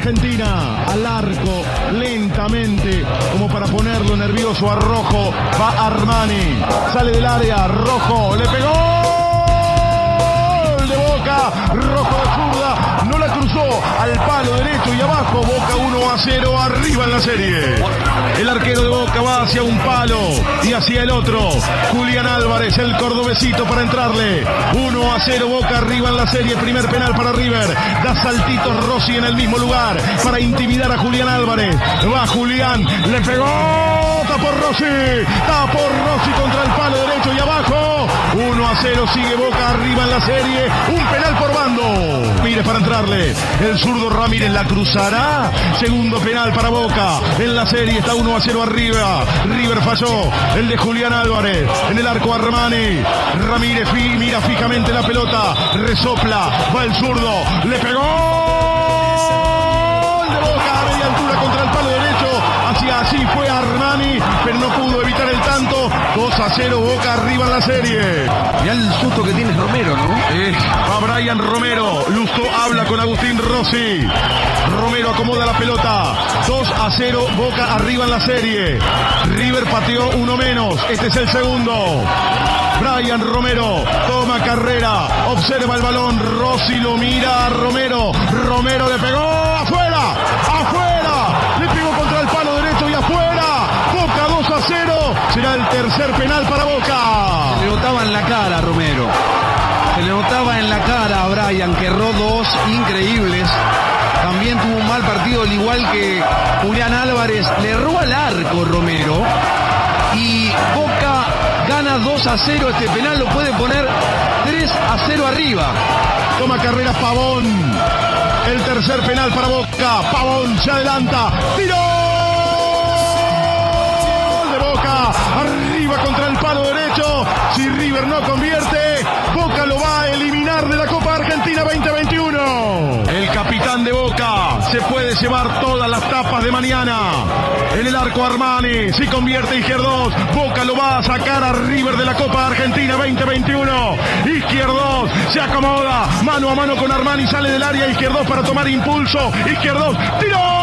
Argentina. Al arco, lentamente, como para ponerlo nervioso a Rojo. Va Armani. Sale del área. Rojo. Le pegó. De Boca. Rojo de zurda. Al palo derecho y abajo. Boca 1 a 0. Arriba en la serie. El arquero de Boca va hacia un palo y hacia el otro. Julián Álvarez, el cordobesito para entrarle. 1 a 0 Boca arriba en la serie. Primer penal para River. Da saltitos Rossi en el mismo lugar para intimidar a Julián Álvarez. Va Julián, le pegó. Tapó Rossi. Tapó Rossi contra el palo derecho y abajo. 1 a 0 sigue Boca arriba en la serie. Un penal por bando. Mire para entrarle. El zurdo Ramírez la cruzará. Segundo penal para Boca. En la serie está 1 a 0 arriba. River falló. El de Julián Álvarez. En el arco Armani. Ramírez mira fijamente la pelota. Resopla. Va el zurdo. Le pegó. El así fue Armani. Pero no pudo evitar el tanto. 2 a 0 Boca arriba en la serie. Mirá el susto que tiene Romero, ¿no? Eh, va Brian Romero. Lusto habla con Agustín Rossi. Romero acomoda la pelota. 2 a 0. Boca arriba en la serie. River pateó uno menos. Este es el segundo. Brian Romero toma carrera. Observa el balón. Rossi lo mira a Romero. Romero le pegó. ¡Afuera! ¡Afuera! Le pegó contra el palo derecho y afuera. Boca 2 a 0. Será el tercer penal para notaba en la cara a Brian, que erró dos increíbles. También tuvo un mal partido, al igual que Julián Álvarez. Le erró al arco Romero. Y Boca gana 2 a 0. Este penal lo puede poner 3 a 0 arriba. Toma carrera Pavón. El tercer penal para Boca. Pavón se adelanta. ¡Tiró! De Boca. Arriba contra el palo derecho. Si River no convierte, Boca Argentina 2021. El capitán de Boca se puede llevar todas las tapas de mañana. En el arco Armani, si convierte Izquierdos, Boca lo va a sacar a River de la Copa Argentina 2021. Izquierdos se acomoda, mano a mano con Armani, sale del área Izquierdos para tomar impulso. Izquierdos, tiró.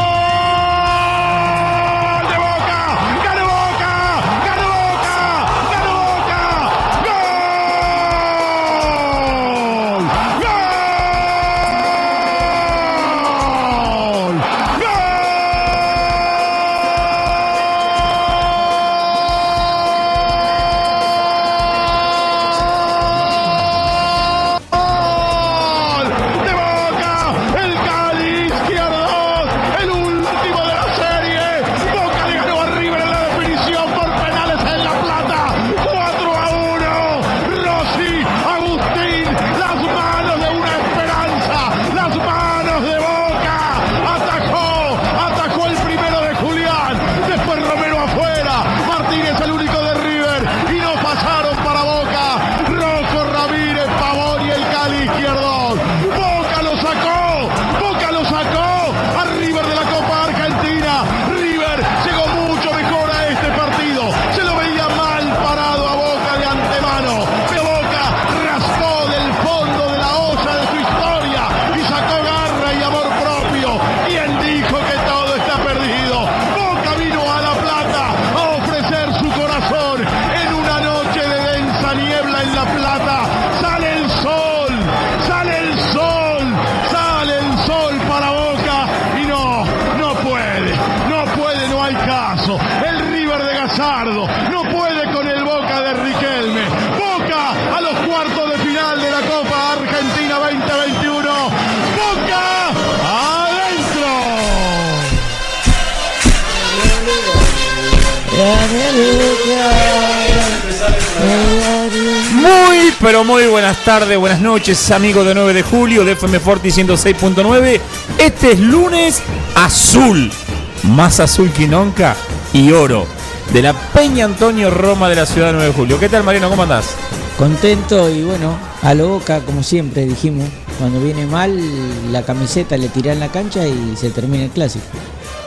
Pero muy buenas tardes, buenas noches, amigos de 9 de julio de FM Forti 106.9. Este es lunes azul, más azul que nunca y oro, de la Peña Antonio Roma de la ciudad de 9 de julio. ¿Qué tal, Mariano? ¿Cómo andás? Contento y bueno, a lo boca, como siempre dijimos, cuando viene mal, la camiseta le tira en la cancha y se termina el clásico.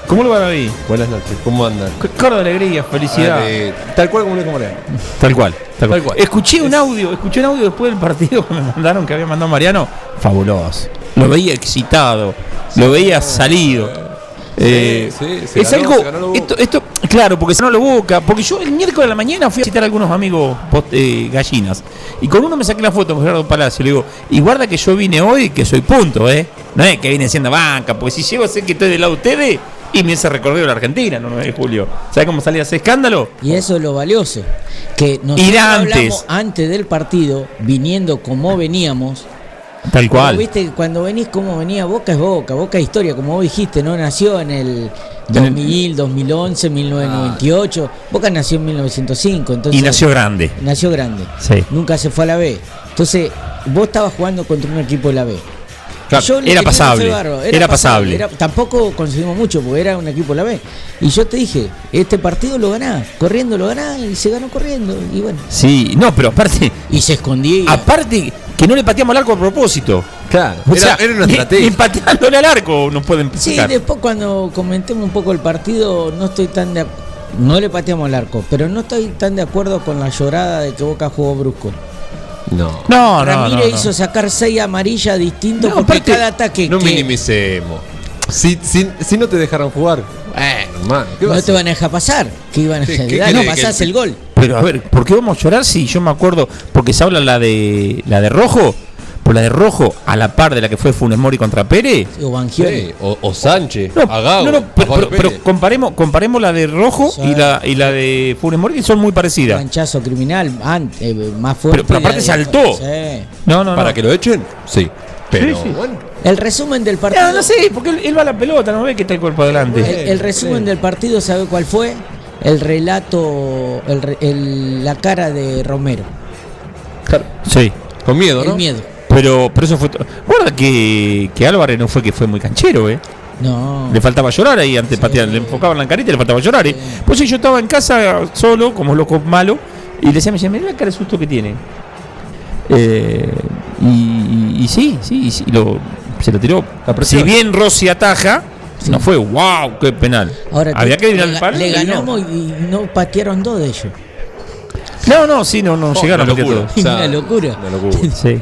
¿Cómo lo van a ver? Buenas noches, ¿cómo andan? Coro de alegría, felicidad. Ah, tal cual como le como le Tal cual, tal cual. Tal cual. Escuché un audio, escuché un audio después del partido que me mandaron que había mandado Mariano. Fabuloso. Lo veía excitado, lo veía salido. Eh, sí, se es ganó, algo. se ganó lo Boca. esto, esto, claro, porque se no lo boca. Porque yo el miércoles de la mañana fui a visitar a algunos amigos post- eh, gallinas. Y con uno me saqué la foto con Gerardo Palacio. Le digo, y guarda que yo vine hoy, que soy punto, ¿eh? No es que vine siendo banca, porque si llego a ser que estoy del lado de ustedes, y me hice recorrido la Argentina, no 9 de julio. ¿Sabes cómo salía ese escándalo? Y eso es lo valioso. Que nosotros antes. hablamos antes del partido, viniendo como veníamos. Tal Pero Viste cuando venís como venía, Boca es Boca, Boca es historia, como vos dijiste, no nació en el 2000, 2011, 1998. Boca nació en 1905, entonces Y nació grande. nació grande. Sí. Nunca se fue a la B. Entonces, vos estabas jugando contra un equipo de la B. Claro, Yo era pasable, era pasable. era- tampoco conseguimos mucho porque era un equipo de la B. Y yo te dije, este partido lo ganás, corriendo lo ganás y se ganó corriendo. Y bueno, Sí, no, pero aparte, y se escondía. aparte que no le pateamos al arco a propósito. Claro, O era, sea, era una estrategia. Ni, pateándole al arco nos pueden Sí, sacar. después cuando comentemos un poco el partido, no estoy tan de ac- no le pateamos al arco, pero no estoy tan de acuerdo con la llorada de que Boca jugó brusco. No. No, no, Ramírez no, no. hizo sacar seis amarillas distintos No, porque aparte, cada ataque No que minimicemos. Si, si, si no te dejaron jugar, bueno, ¿qué no te van a dejar pasar, que iban a ¿Qué- hacer, qué que pasás el- el gol. Pero a ver, ¿por qué vamos a llorar si yo me acuerdo? Porque se habla la de la de Rojo, por la de Rojo a la par de la que fue Funes Mori contra Pérez. O. Sí, o, o Sánchez, No, no, pero, comparemos, comparemos la de Rojo y la y la de Funes Mori que son muy parecidas. Manchazo criminal, an- eh, más fuerte. Pero- pero aparte de- saltó. Sí. No, no, no. ¿Para que lo echen? Sí. Pero Sí, sí. bueno. El resumen del partido. No, no sé, porque él, él va a la pelota, no ve que está el cuerpo adelante. El, el resumen del partido, ¿sabe cuál fue? El relato, el re- el- la cara de Romero. Sí. Con miedo, ¿no? El miedo. Pero, pero eso fue. Guarda que, que Álvarez no fue que fue muy canchero, ¿eh? No. Le faltaba llorar ahí antes de Sí. patear. Le enfocaban la carita y le faltaba llorar. ¿eh? Pues sí, yo estaba en casa solo, como loco malo, y le decía, me decía, mirá la cara de susto que tiene. Eh, y, y- y sí, sí, y sí, lo, se lo tiró. Si bien Rossi ataja, Sí. no fue wow, qué penal. Ahora Había que ir al palo. le y no. ganamos y no patearon dos de ellos. No, no, sí, no, no, Oh, llegaron una locura. todos. Una locura. Una locura. Sí.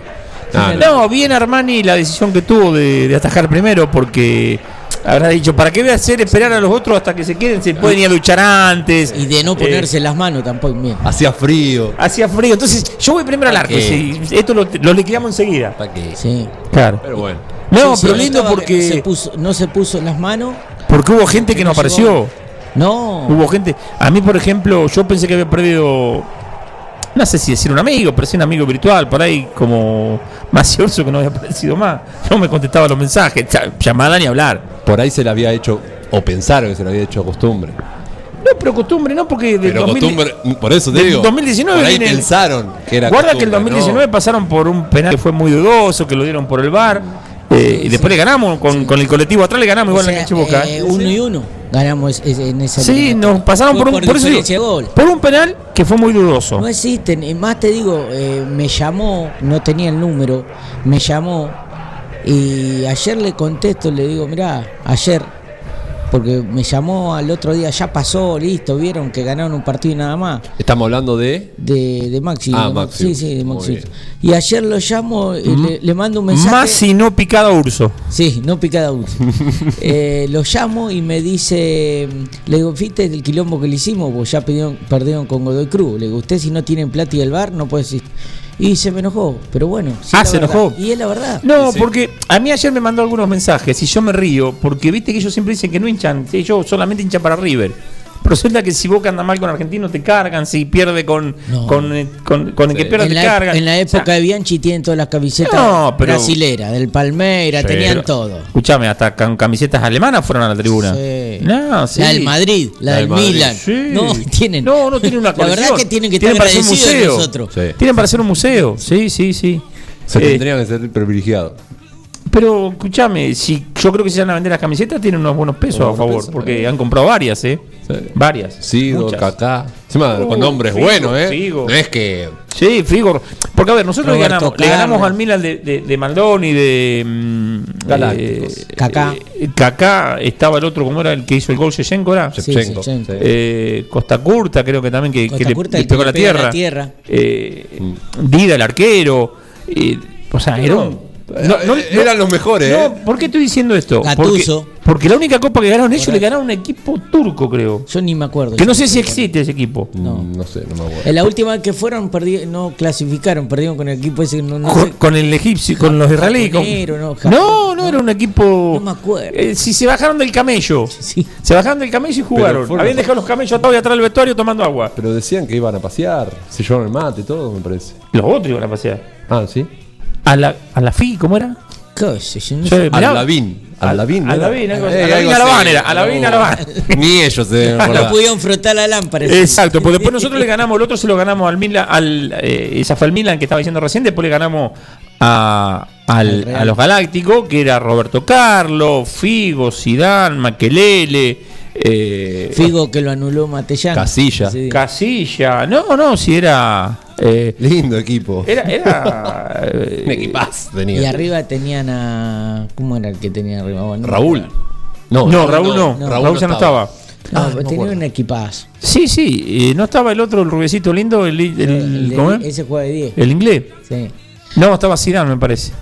Ah, No, bien Armani la decisión que tuvo de, de atajar primero porque habrá dicho, ¿para qué voy a hacer esperar a los otros hasta que se queden? Se pueden ir a luchar antes. Y de no Eh, ponerse las manos tampoco. Bien. Hacía frío. hacía frío. Entonces, yo voy primero al arco. sí, esto lo, lo liquidamos enseguida. ¿Para qué? Sí. Claro. Pero bueno. No, Sí, pero sí, lindo porque, se puso- no se puso las manos. porque hubo gente que no apareció. No. Hubo gente. A mí, por ejemplo, yo pensé que había perdido. No sé si decir un amigo, pero sí un amigo virtual, por ahí como Macioso que no había aparecido más. No me contestaba los mensajes, llamada ni hablar. Por ahí se le había hecho, o pensaron que se le había hecho costumbre. No, pero costumbre no, porque del Pero 2000 costumbre, por eso te digo. 2019 por ahí viene- pensaron que era Guarda que el costumbre, 2019 ¿no? pasaron por un penal que fue muy dudoso, que lo dieron por el bar. Eh, y después le ganamos, con, con el colectivo atrás le ganamos igual O en la cancha de Boca. eh, ¿eh? uno y uno. Ganamos en esa Sí, nos pasaron por un, eso por un penal que fue muy dudoso. No existen, y más te digo, eh, me llamó, no tenía el número, me llamó y ayer le contesto, le digo, mirá, ayer, porque me llamó al otro día, ya pasó, listo, vieron que ganaron un partido y nada más, Estamos hablando de. de, de Maxi. Ah, de Ma- Maxi. Sí, sí, de Maxi. Y ayer lo llamo y le, le mando un mensaje. Más si no picada Urso. Sí, no picada uno. Eh, lo llamo y me dice, le digo, ¿viste el quilombo que le hicimos? Pues ya perdieron con Godoy Cruz. Le digo, usted si no tienen plata y el bar, no puede existir. Y se me enojó, pero bueno. sí Ah, se verdad. enojó. Y es la verdad. No, Sí. porque a mí ayer me mandó algunos mensajes y yo me río, porque viste que ellos siempre dicen que no hinchan, que ellos solamente hinchan para River. Pero resulta que si Boca anda mal con Argentino te cargan, si pierde con, No. con, eh, con- con el que pierde En te la, cargan. en la O sea, época de Bianchi tienen todas las camisetas No, pero- brasileras, del Palmeira, Sí, tenían pero- todo. Escuchame, hasta con camisetas alemanas fueron a la tribuna. Sí. No, sí. La del Madrid, la, La del Madrid. Milan. Sí. No, tienen. No, no tienen una La colección. verdad que tienen que estar para hacer un museo. nosotros. Sí. Tienen para hacer un museo. Sí, sí, sí. Se Eh, tendrían que ser privilegiados. Pero escúchame, si yo creo que si van a vender las camisetas tienen unos buenos pesos Unos a favor, pesos, porque eh. han comprado varias, ¿eh? Sí. Varias. Sigo. Kaká. Encima, Uh, con nombres Figo, buenos, ¿eh? Figo. No es que. Sí, Figo. Porque a ver, nosotros le ganamos, le ganamos al Milan de, de, de Maldoni, de mm, Galácticos. eh, Kaká. eh, Kaká, estaba el otro, ¿cómo era el que hizo el gol Shevchenko era? Sí, Shevchenko. Shevchenko. Sí. Eh, Costa Curta, creo que también que, Costa que le, Curta, le pegó la pega a la tierra. tierra. Eh, Dida, el arquero. eh, o sea, era un- no, no- Eh, eran los mejores, no, ¿eh? ¿por qué estoy diciendo esto? Gattuso. Porque, porque la única copa que ganaron ellos le ganaron a un equipo turco, creo. Yo ni me acuerdo. Que no sé si existe ese equipo. No. No sé, no me acuerdo. En la última vez que fueron, perdi- no clasificaron, perdieron con el equipo ese. No, no con, sé. con el egipcio, con los israelíes. con- no, no, no, era un equipo. No me acuerdo. Eh, si se bajaron del camello. Sí. Se bajaron del camello y jugaron. fueron- Habían dejado los camellos atados y atrás del vestuario tomando agua. Pero decían que iban a pasear. Se llevaron el mate y todo, me parece. Los otros iban a pasear. Ah, sí. A la, a la FI, ¿cómo era? ¿Qué sé yo? No Yo- sé. mirá. Alavín. Alavín. Alavín, algo así. Eh, Alavín algo era, Alavín No. Ni ellos se deben No acordar. pudieron frotar la lámpara. Exacto, pues después nosotros le ganamos, el otro se lo ganamos al Milan, al, eh, esa fue el Milan que estaba diciendo recién, después le ganamos a, al- Al a los Galácticos, que era Roberto Carlos, Figo, Zidane, Maquelele, eh, Figo que lo anuló Matellán. Casilla. Sí. Casilla, no, no, si era... eh, Lindo equipo. era... era eh, Un equipazo tenía. Y arriba tenían a. ¿Cómo era el que tenía arriba? Bueno, no Raúl. No, Raúl no, no, Raúl, ya no estaba. No, Ah, tenía un equipazo. Sí, sí, eh, no estaba el otro, el rubiecito lindo, el, el- El de- ¿cómo es? ese juega de 10. El inglés. Sí. No, estaba Zidane, me parece.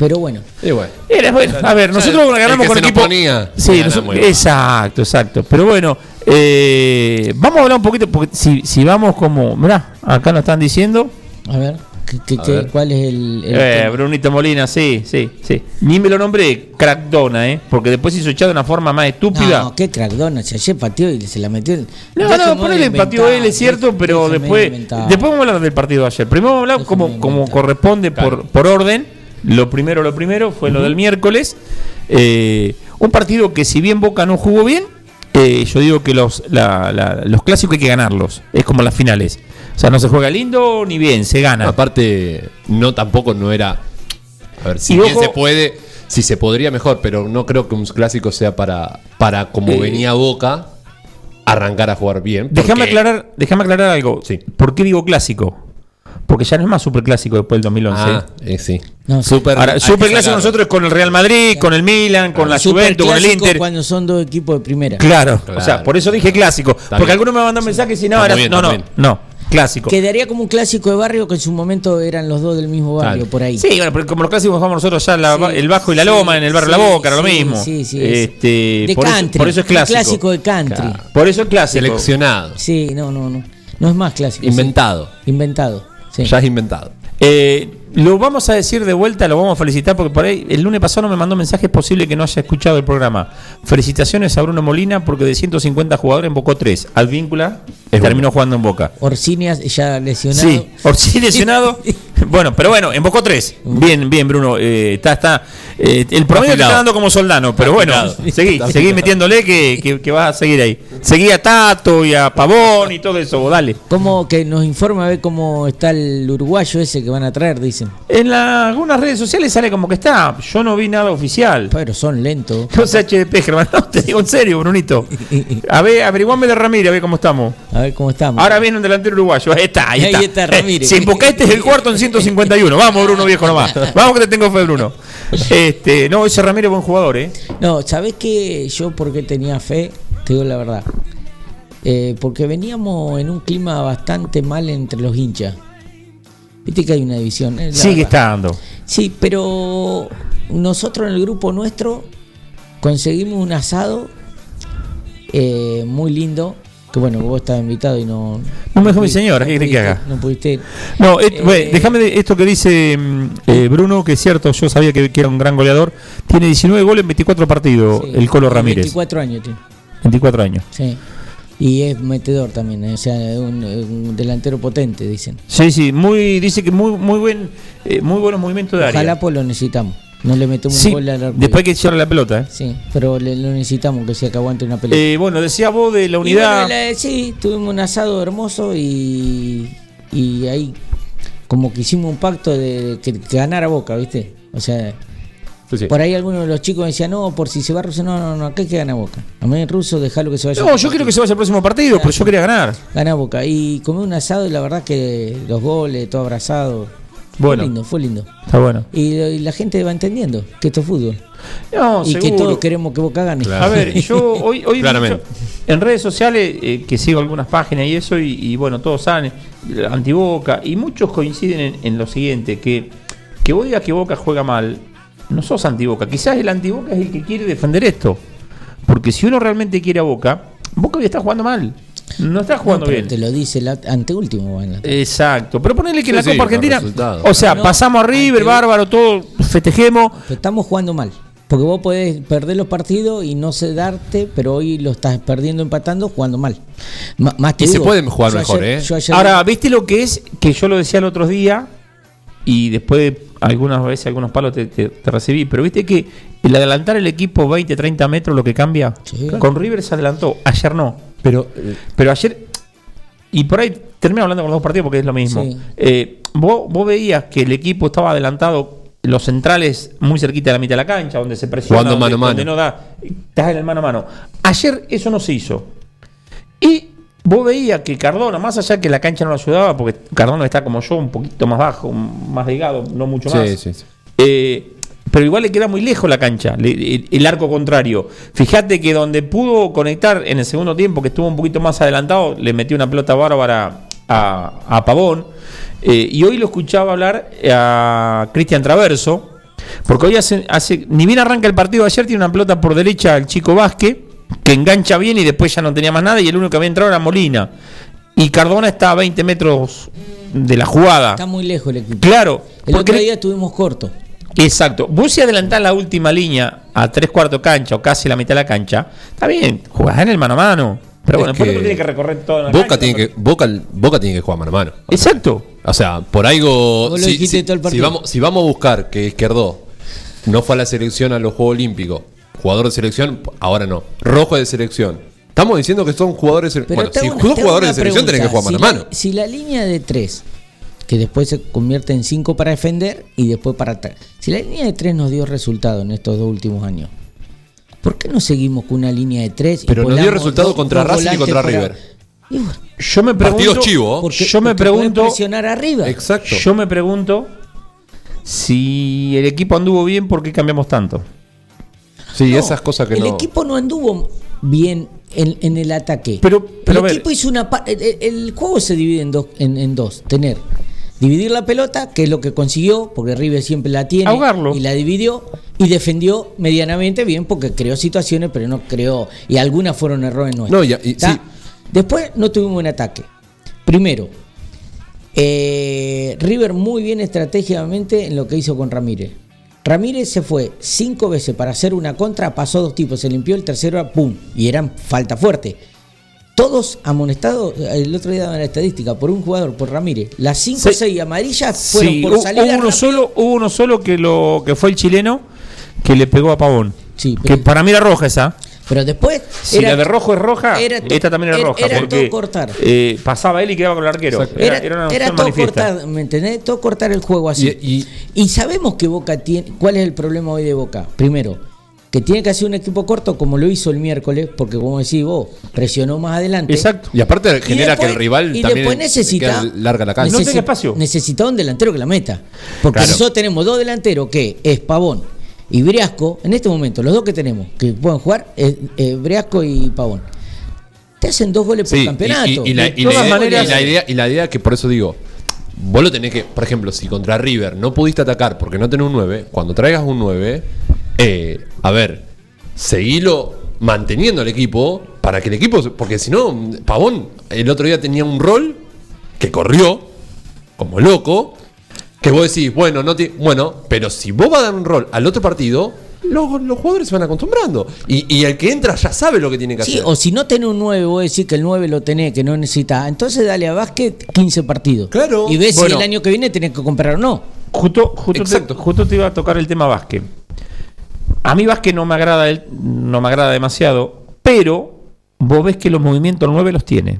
Pero bueno, Y bueno. Era, bueno, a ver, nosotros el ganamos que con se nos equipo. ponía, sí, nosotros- exacto, exacto. Pero bueno, eh, vamos a hablar un poquito, porque si, si vamos como. Mirá, acá nos están diciendo. a ver, ¿qué, qué- A qué- ver. ¿cuál es el. el Eh, tema? Brunito Molina, sí, sí, sí. Ni me lo nombré Crackdona, ¿eh? Porque después hizo echado de una forma más estúpida. No, qué crack Donald. Ayer pateó y se la metió. en- No, no, ponele pateó él, es cierto, pero después después vamos a hablar del partido de ayer. Primero vamos a hablar como, como corresponde por, por orden. Lo primero, lo primero fue lo del miércoles. Eh, un partido que si bien Boca no jugó bien, eh, yo digo que los, la- la- los clásicos hay que ganarlos. Es como las finales. O sea, no se juega lindo ni bien, se gana. Aparte, no tampoco no era. A ver, si Y bien se puede, si se podría mejor, pero no creo que un clásico sea para, para como Eh, venía Boca, arrancar a jugar bien. Déjame aclarar, déjame aclarar algo. Sí. ¿Por qué digo clásico? Porque ya no es más superclásico después del 2011. Ah, eh, sí. No. Super, Ahora, superclásico nosotros es con el Real Madrid, con el Milan, con la Juventus, con el Inter. cuando son dos equipos de primera. Claro, Claro. o sea, por eso dije clásico. porque bien. algunos me mandan mensajes y no, era- bien, no, no, no, clásico. Quedaría como un clásico de barrio que en su momento eran los dos del mismo barrio, Claro. por ahí. Sí, bueno, pero como los clásicos jugamos nosotros ya la- Sí, el Bajo y la sí, Loma, en el barrio sí, La Boca, era lo mismo. Sí, sí. Este, de por, country. eso, por eso es clásico. clásico de country. Claro. Por eso es clásico. Seleccionado. Sí, no, no, no. No es más clásico. sí. Inventado. Inventado. Sí. Ya es inventado. Eh, lo vamos a decir de vuelta, lo vamos a felicitar porque por ahí el lunes pasado me mandó mensaje, es posible que no haya escuchado el programa. Felicitaciones a Bruno Molina porque de 150 jugadores embocó 3. Advíncula terminó jugando en Boca. Orsinias ya lesionado. Sí, Orsi lesionado. bueno, pero bueno, embocó 3. Bien, bien, Bruno. eh, está, está. eh, el promedio te está dando como soldano, pero bueno, seguí, seguí metiéndole que, que, que vas a seguir ahí. Seguí a Tato y a Pavón y todo eso, dale. Como que nos informa a ver cómo está el uruguayo ese que van a traer, dicen. En la- algunas redes sociales sale como que está. Yo no vi nada oficial. Pero son lentos. No sé HDP, Germán. No, te digo en serio, Brunito. A ver, averiguame de Ramírez, a ver cómo estamos. A ver cómo estamos. Ahora viene un delantero uruguayo. Ahí está, ahí Ahí está. está Ramírez. Si embocaste es el cuarto en 151. Vamos, Bruno, viejo nomás. Vamos que te tengo fe, Bruno. Este, no, ese Ramírez es buen jugador, ¿eh? No, ¿sabés qué? Yo porque tenía fe, te digo la verdad. Eh, porque veníamos en un clima bastante mal entre los hinchas. Viste que hay una división. eh, Sigue estando. Sí, pero nosotros en el grupo nuestro conseguimos un asado eh, muy lindo. Que bueno, vos estabas invitado y no. No me dejó mi señora, ¿qué querés que haga? No pudiste. No, et- Eh, bueno, déjame de- esto que dice mm, eh, Bruno, que es cierto, yo sabía que, que era un gran goleador. Tiene 19 goles en 24 partidos, Sí, el Colo Ramírez. 24 años tiene. 24 años. Sí. Y es metedor también, eh, o sea, un, un delantero potente, dicen. Sí, sí, muy, dice que muy, muy buen, eh, muy buenos movimientos de área. Ojalá pues lo necesitamos. No le metemos Sí, un gol al después que cierre la pelota. ¿eh? Sí, pero le, lo necesitamos que sea que aguante una pelota. Eh, bueno, decía vos de la unidad. bueno, la- sí, tuvimos un asado hermoso y, y ahí como que hicimos un pacto de que, que ganara Boca, ¿viste? O sea, Sí, sí. por ahí algunos de los chicos decían, no, por si se va Russo, no, no, no, acá hay que gana Boca. A mí Russo, dejalo que se vaya. No, yo quiero que se vaya el próximo partido, pero yo quería ganar. Gana Boca. Y comí un asado y la verdad que los goles, todo abrazado. Bueno. Fue lindo, fue lindo. Está bueno. Y, y la gente va entendiendo que esto es fútbol. No, y que todos queremos que Boca gane. Claro. A ver, yo hoy, hoy Claramente. en redes sociales, eh, que sigo algunas páginas y eso, y, y bueno, todos saben, antiboca, y muchos coinciden en, en lo siguiente, que, que vos digas que Boca juega mal, no sos antiboca, quizás el antiboca es el que quiere defender esto, porque si uno realmente quiere a Boca, Boca hoy está jugando mal, no está No, jugando pero bien. te lo dice el anteúltimo. va en la- Exacto, pero ponele que Sí, en la sí, Copa Argentina, o sea, No, pasamos a River, bárbaro, todo, festejemos, Pero estamos jugando mal. Porque vos podés perder los partidos y no sé darte, pero hoy lo estás perdiendo, empatando, jugando mal. Ma- más Y se digo, puede jugar yo mejor, ayer- ¿eh? Ahora, ¿viste lo que es? Que yo lo decía el otro día y después de algunas veces algunos palos te, te- te recibí, pero viste que el adelantar el equipo 20, 30 metros lo que cambia. Sí. Con River se adelantó, ayer no. Pero eh, Pero ayer, y por ahí termino hablando con los dos partidos porque es lo mismo. Sí. Eh, vos, vos veías que el equipo estaba adelantado, los centrales muy cerquita de la mitad de la cancha, donde se presiona, Jugando donde, mano donde mano. no da, estás en el mano a mano. Ayer eso no se hizo. Y vos veías que Cardona, más allá que la cancha no lo ayudaba, porque Cardona está como yo, un poquito más bajo, más delgado, no mucho más. sí, sí, sí. Eh, pero igual le queda muy lejos la cancha, le- el, el arco contrario. Fíjate que donde pudo conectar en el segundo tiempo, que estuvo un poquito más adelantado, le metió una pelota bárbara a, a Pavón. Eh, y hoy lo escuchaba hablar a Cristian Traverso, porque hoy hace, hace, ni bien arranca el partido ayer, tiene una pelota por derecha al chico Vázquez, que engancha bien y después ya no tenía más nada, y el único que había entrado era Molina. Y Cardona está a 20 metros de la jugada. Está muy lejos el equipo. Claro, El porque otro día estuvimos cortos. Exacto. Vos si adelantás la última línea a tres cuartos cancha o casi la mitad de la cancha, está bien, jugás en el mano a mano. Pero Es bueno, después que uno tiene que recorrer toda la Boca cancha, tiene ¿no? que Boca, Boca tiene que jugar mano a mano. Exacto. O sea, por algo. Si, si- vamos, si vamos a buscar que Izquierdo no fue a la selección a los Juegos Olímpicos, jugador de selección, ahora no. Rojo de selección. Estamos diciendo que son jugadores Pero Bueno, si una- jugadores de selección, tenés que jugar pregunta. mano a mano. Si la línea de tres, que después se convierte en cinco para defender y después para atacar. Si la línea de tres nos dio resultado en estos dos últimos años, ¿por qué no seguimos con una línea de tres? y Pero nos dio resultado dos- contra dos Racing y contra para- River. Y bueno, Yo me pregunto. Partidos chivo, ¿eh? porque- yo me pregunto. presionar arriba. Exacto. Yo me pregunto si el equipo anduvo bien, ¿por qué cambiamos tanto? Sí, No, esas cosas que el no. equipo no anduvo bien en, en el ataque. Pero- el equipo hizo una. El, el- el juego se divide en dos, en, en dos. Tener. Dividir la pelota, que es lo que consiguió, porque River siempre la tiene. Ahogarlo. Y la dividió. Y defendió medianamente bien, porque creó situaciones, pero no creó. Y algunas fueron errores nuestros. Sí. Después no tuvimos un ataque. Primero, eh, River muy bien estratégicamente en lo que hizo con Ramírez. Ramírez se fue cinco veces para hacer una contra, pasó dos tipos, se limpió el tercero, ¡pum! Y eran falta fuerte. Todos amonestados, el otro día daban la estadística, por un jugador, por Ramírez. Las cinco o Sí. seis amarillas fueron Sí, por salida hubo uno solo, hubo uno solo que lo que fue el chileno que le pegó a Pavón. Sí, que para mí era roja esa. Pero después. Si la de rojo es roja, era to- esta también era roja. era porque todo cortar. eh, pasaba él y quedaba con el arquero. Exacto. Era, Era, era una era acción todo manifiesta. cortar, ¿me entendés? Todo cortar el juego así. Y- Y, sabemos que Boca tiene. ¿Cuál es el problema hoy de Boca? Primero, que tiene que hacer un equipo corto como lo hizo el miércoles, porque como decís vos, presionó más adelante. Exacto. Y aparte Y genera después- que el rival y también después necesita, larga la cancha. No tenga espacio. Necesita un delantero que la meta. Porque Claro. nosotros tenemos dos delanteros que es Pavón y Briasco. En este momento, los dos que tenemos que pueden jugar es eh, Briasco y Pavón. Te hacen dos goles Sí, por campeonato. Y, y la, De y la todas idea, maneras- y la idea, y la idea que por eso digo, vos lo tenés que, por ejemplo, si contra River no pudiste atacar porque no tenés un 9, cuando traigas un 9, eh, a ver, seguilo manteniendo el equipo para que el equipo, porque si no, Pavón el otro día tenía un rol que corrió como loco, que vos decís, bueno, no te, bueno, pero si vos vas a dar un rol al otro partido, los, los jugadores se van acostumbrando. Y, y el que entra ya sabe lo que tiene que Sí, hacer. o si no tenés un 9, vos decís que el 9 lo tenés, que no necesitas. Entonces dale a básquet 15 partidos. Claro. Y ves Bueno. si el año que viene tenés que comprar o no. Justo, justo, te, Exacto. justo te iba a tocar el tema básquet. A mí básquet no me agrada el- no me agrada demasiado, pero vos ves que los movimientos el 9 los tiene.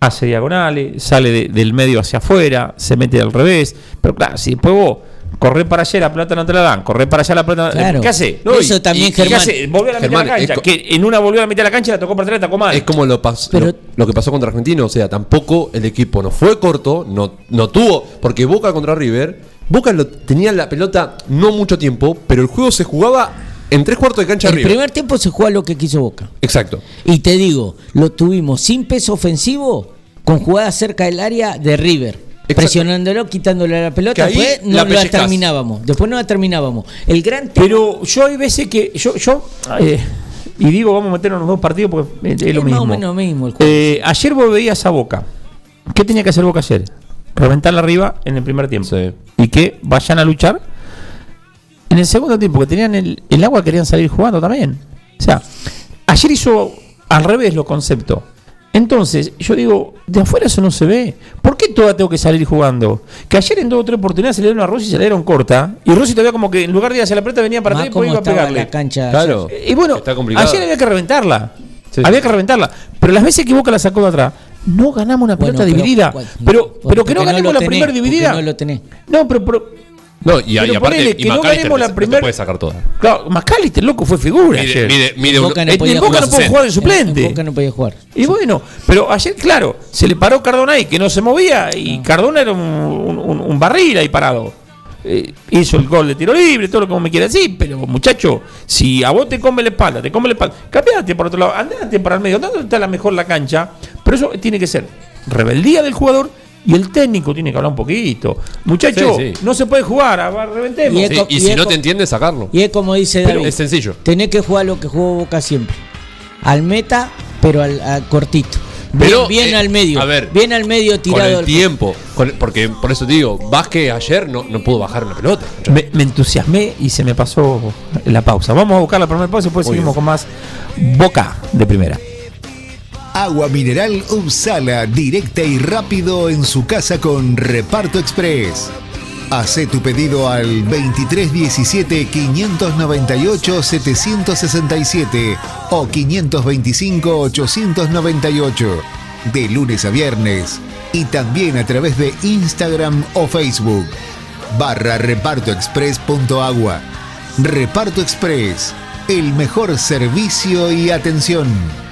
Hace diagonales, sale de- del medio hacia afuera, se mete al revés. Pero claro, si después vos corres para allá la pelota no te la dan, corres para allá la pelota Claro. ¿Qué hace? No, Eso también, ¿Qué Germán. hace? Volvió a la mitad de la cancha. Que en una volvió a la mitad de la cancha y la tocó para atrás la tocó mal. Es como lo, pas- Pero- lo, lo que pasó contra Argentino, o sea, tampoco el equipo no fue corto, no, no tuvo, porque Boca contra River, Boca lo- tenía la pelota no mucho tiempo, pero el juego se jugaba en tres cuartos de cancha El River. primer tiempo se juega lo que quiso Boca. Exacto. Y te digo, lo tuvimos sin peso ofensivo, con jugadas cerca del área de River. Exacto. Presionándolo, quitándole la pelota, después no la terminábamos. Después no la terminábamos. El gran tema- Pero yo hay veces que yo, yo eh, y digo vamos a meternos en los dos partidos porque es, es Es lo más mismo. o menos lo mismo el juego. Eh, ayer vos veías a Boca. ¿Qué tenía que hacer Boca ayer? Reventarla arriba en el primer tiempo. Sí. Y que vayan a luchar. En el segundo tiempo, que tenían el, el agua, querían salir jugando también. O sea, ayer hizo al revés los conceptos. Entonces, yo digo, de afuera eso no se ve. ¿Por qué toda tengo que salir jugando? Que ayer en dos o tres oportunidades se le dieron a Rossi y se le dieron corta. Y Rossi todavía como que en lugar de ir hacia la pelota venía para atrás y después iba a estaba pegarle. la cancha. Claro. Y bueno, ayer había que reventarla. Sí, había que reventarla. Pero las veces que Boca la sacó de atrás, no ganamos una Bueno, pelota pero- dividida. bueno, Pero, porque pero que no no ganemos lo la tenés, primera dividida. no lo tenés. No, pero, pero- No, y, y Pero aparte, ponele y que no McAllister ganemos la te- te primer- puede sacar todas. claro, Macalister, loco, fue figura. Mide, ayer. mide, mide En un- Boca no en podía Boca no jugar. puede jugar de En- suplente. en Boca no podía jugar. Y bueno, pero ayer, claro, se le paró Cardona ahí, que no se movía, y Cardona era un, un- un- un barril ahí parado. Eh, hizo el gol de tiro libre, todo lo que me quieras decir, pero muchacho, si a vos te come la espalda, te come la espalda, cambiate por otro lado, andate para el medio, ¿dónde está la mejor la cancha? Pero eso tiene que ser rebeldía del jugador y el técnico tiene que hablar un poquito. Muchacho, Sí, sí. no se puede jugar, a ver, reventemos. Y es Sí, co- y y si no te entiende, sacarlo. Y es como dice Pero David. es sencillo. Tenés que jugar lo que jugó Boca siempre. Al meta, pero al, al cortito. Bien, Pero, bien eh, al medio. a ver, bien al medio Con tirado. el tiempo. con el- porque por eso te digo, Vázquez ayer no, no pudo bajar una pelota. Me, me entusiasmé y se me pasó la pausa. Vamos a buscar la primera pausa y después Muy seguimos bien. con más Boca de primera. Agua mineral Upsala, directa y rápido en su casa con Reparto Express. Hacé tu pedido al 2317 598 767 o 525 898 de lunes a viernes y también a través de Instagram o Facebook barra repartoexpress.agua. Reparto Express, el mejor servicio y atención.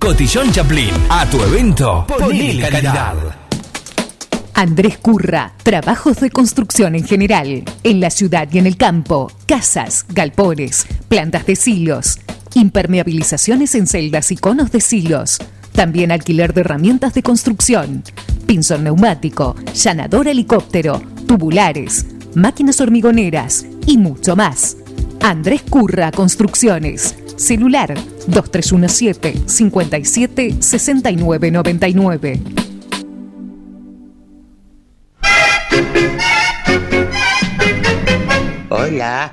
Cotillón Chaplin. A tu evento, ponele calidad. Andrés Curra, trabajos de construcción en general, en la ciudad y en el campo, casas, galpones, plantas de silos, impermeabilizaciones en celdas y conos de silos, también alquiler de herramientas de construcción, pinzón neumático, llanador helicóptero, tubulares, máquinas hormigoneras y mucho más. Andrés Curra Construcciones, celular 2317 57 69 99. Hola,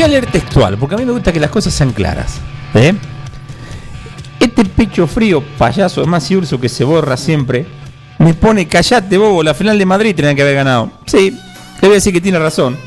Voy a leer textual, porque a mí me gusta que las cosas sean claras. ¿eh? Este pecho frío, payaso más y urso que se borra siempre, me pone, callate bobo, la final de Madrid tenía que haber ganado. Sí, le voy a decir que tiene razón.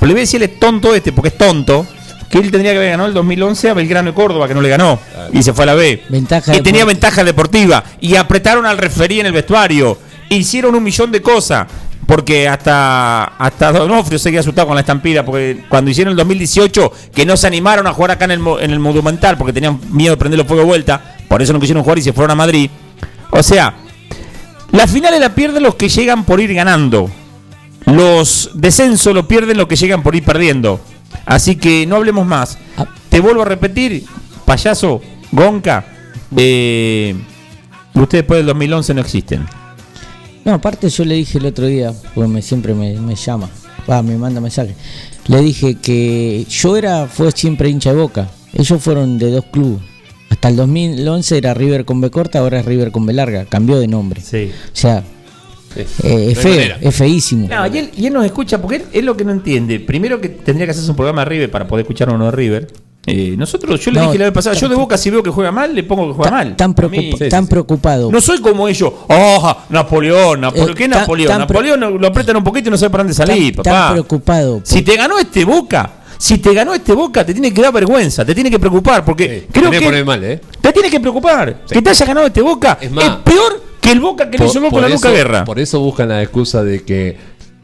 Pero le voy a decir, él es tonto este, porque es tonto, que él tendría que haber ganado el 2011 a Belgrano de Córdoba, que no le ganó. Y se fue a la B. Ventaja y de tenía ventaja deportiva. Y apretaron al referí en el vestuario. Hicieron un millón de cosas. Porque hasta, hasta Donofrio seguía asustado con la estampida. Porque cuando hicieron el 2018, que no se animaron a jugar acá en el, en el Monumental, porque tenían miedo de prender los fuego de vuelta. Por eso no quisieron jugar y se fueron a Madrid. O sea, la final la pierden los que llegan por ir ganando. Los descensos lo pierden los que llegan por ir perdiendo. Así que no hablemos más. Te vuelvo a repetir, payaso, Gonca, eh, ustedes después del 2011 no existen. No, aparte yo le dije el otro día, porque me, siempre me, me llama, va, me manda mensaje. Le dije que yo era, fue siempre hincha de boca. Ellos fueron de dos clubes. Hasta el 2011 era River con B corta, ahora es River con B larga. Cambió de nombre. Sí. O sea, eh, es feo, feísimo. No, y él, y él nos escucha porque él es lo que no entiende. Primero que tendría que hacerse un programa de River para poder escuchar uno de River. Eh, nosotros, yo le No, dije la vez pasada, yo de Boca si veo que juega mal, le pongo que juega mal. Tan, A mí- preocupa- tan preocupado. No soy como ellos. ¡Oh, Napoleón! Napoleón Eh, ¿Qué tan- Napoleón? tan Napoleón lo apretan un poquito y no sabe para dónde salir, tan, papá. tan preocupado. Si te ganó este Boca, si te ganó este Boca, te tiene que dar vergüenza, te tiene que preocupar, porque creo Tenés que mal, ¿eh? te tiene que preocupar. Que te haya ganado este Boca es, más, peor que el Boca que le hizo en la Boca Guerra. por eso buscan la excusa de que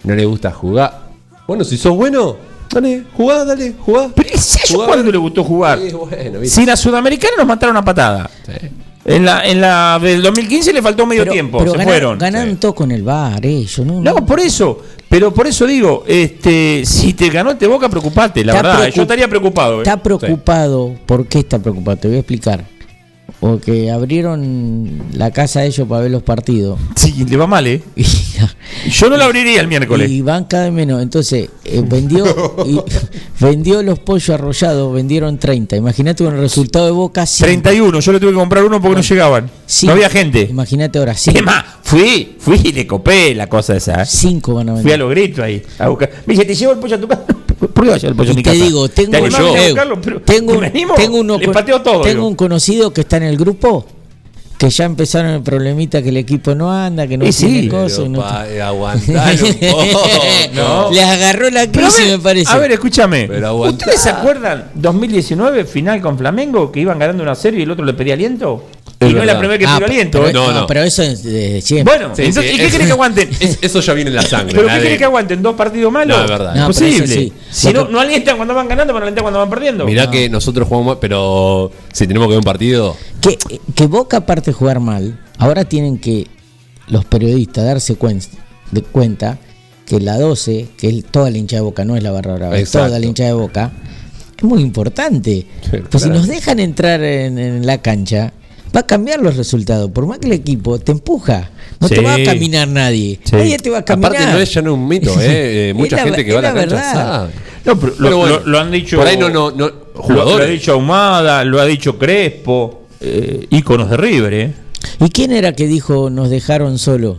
no le gusta jugar. Bueno, si sos bueno, dale, jugá, dale, jugá. Pero ¿es a ellos cuándo le gustó jugar? Sí, bueno, viste. Si la Sudamericana nos mataron a patada. En la, en la del 2015 le faltó medio tiempo, Pero se fueron. ganaron todo con el bar, ellos, ¿no? No, por eso. Pero por eso digo, este, si te ganó este Boca, preocupate, la Está verdad. preocup- Yo estaría preocupado. ¿eh? Está preocupado. ¿Por qué está preocupado? Te voy a explicar. Porque abrieron la casa de ellos para ver los partidos. Sí, le va mal, ¿eh? Yo no la abriría el miércoles. Y van cada vez menos. Entonces, eh, vendió y- vendió los pollos arrollados, vendieron 30. Imagínate con el resultado de Boca. cinco. 31, yo le tuve que comprar uno porque no llegaban. Sí. No había gente. Imagínate ahora, Es cinco. más, fui, fui y le copé la cosa esa. ¿eh? Cinco van a Fui vender. a los gritos ahí a buscar. Me dice, ¿te llevo el pollo a tu casa? ¿Por qué vas a llevar el pollo a Y mi te casa? digo, tengo, ¿Te animás a venir a eh? Pero- tengo, ¿me animo? tengo uno todo. un conocido que está en el grupo que ya empezaron el problemita que el equipo no anda, que no Y tiene sí. cosas. No. Les agarró la crisis, ver, me parece. A ver, escúchame. ¿Ustedes se acuerdan 2019, final con Flamengo, que iban ganando una serie y el otro le pedía aliento? Y no es la primera que Ah, aliento. pero, ¿eh? No, no, no. pero eso es de siempre. Bueno, Sí, entonces, sí, ¿y qué es- quieren que aguanten? Es- eso ya viene en la sangre. ¿Pero la qué quieren que aguanten? ¿Dos partidos malos? No, es verdad. No, pero Imposible. sí. Si no, no alientan cuando van ganando, van a alentar cuando van perdiendo. Mirá que nosotros jugamos, pero si tenemos que ver un partido, Que, que Boca, aparte de jugar mal, ahora tienen que los periodistas darse cuen- de cuenta que la 12, que es toda la hincha de Boca, no es la barra brava, es toda la hincha de Boca, es muy importante. Pues si nos dejan entrar en, en la cancha, va a cambiar los resultados. Por más que el equipo te empuja, no te va a caminar nadie. Sí. Nadie te va a caminar. aparte no es ya no un mito, ¿eh? Eh, mucha Es la- gente que va a es la la cancha verdad. sabe. No, pero, lo, bueno, lo- lo han dicho. por ahí no- no- no- Lo, jugadores. lo ha dicho Ahumada, lo ha dicho Crespo. eh, íconos de River, ¿eh? ¿Y quién era que dijo nos dejaron solo?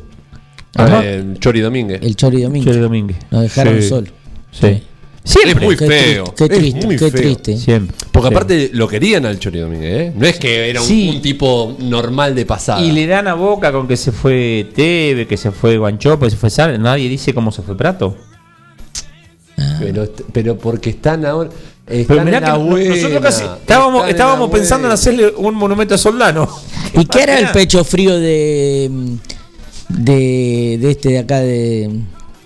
Eh, Chori Domínguez. El Chori Domínguez. Chori Domínguez. Nos dejaron Sí. solo. Sí. Siempre. Es muy Qué feo. triste, qué Es triste, muy qué feo. triste. Siempre. Porque aparte lo querían al Chori Domínguez, ¿eh? No es que era un, Sí. un tipo normal de pasada. Y le dan a boca con que se fue Teve, que se fue Guanchope, que se fue Sal. Nadie dice cómo se fue Prato. Pero, pero porque están ahora. Pero Están mirá en que la no- buena, nosotros casi estábamos, en estábamos la pensando en hacerle un monumento a Soldano. ¿Y qué era el pecho frío de de, de este de acá de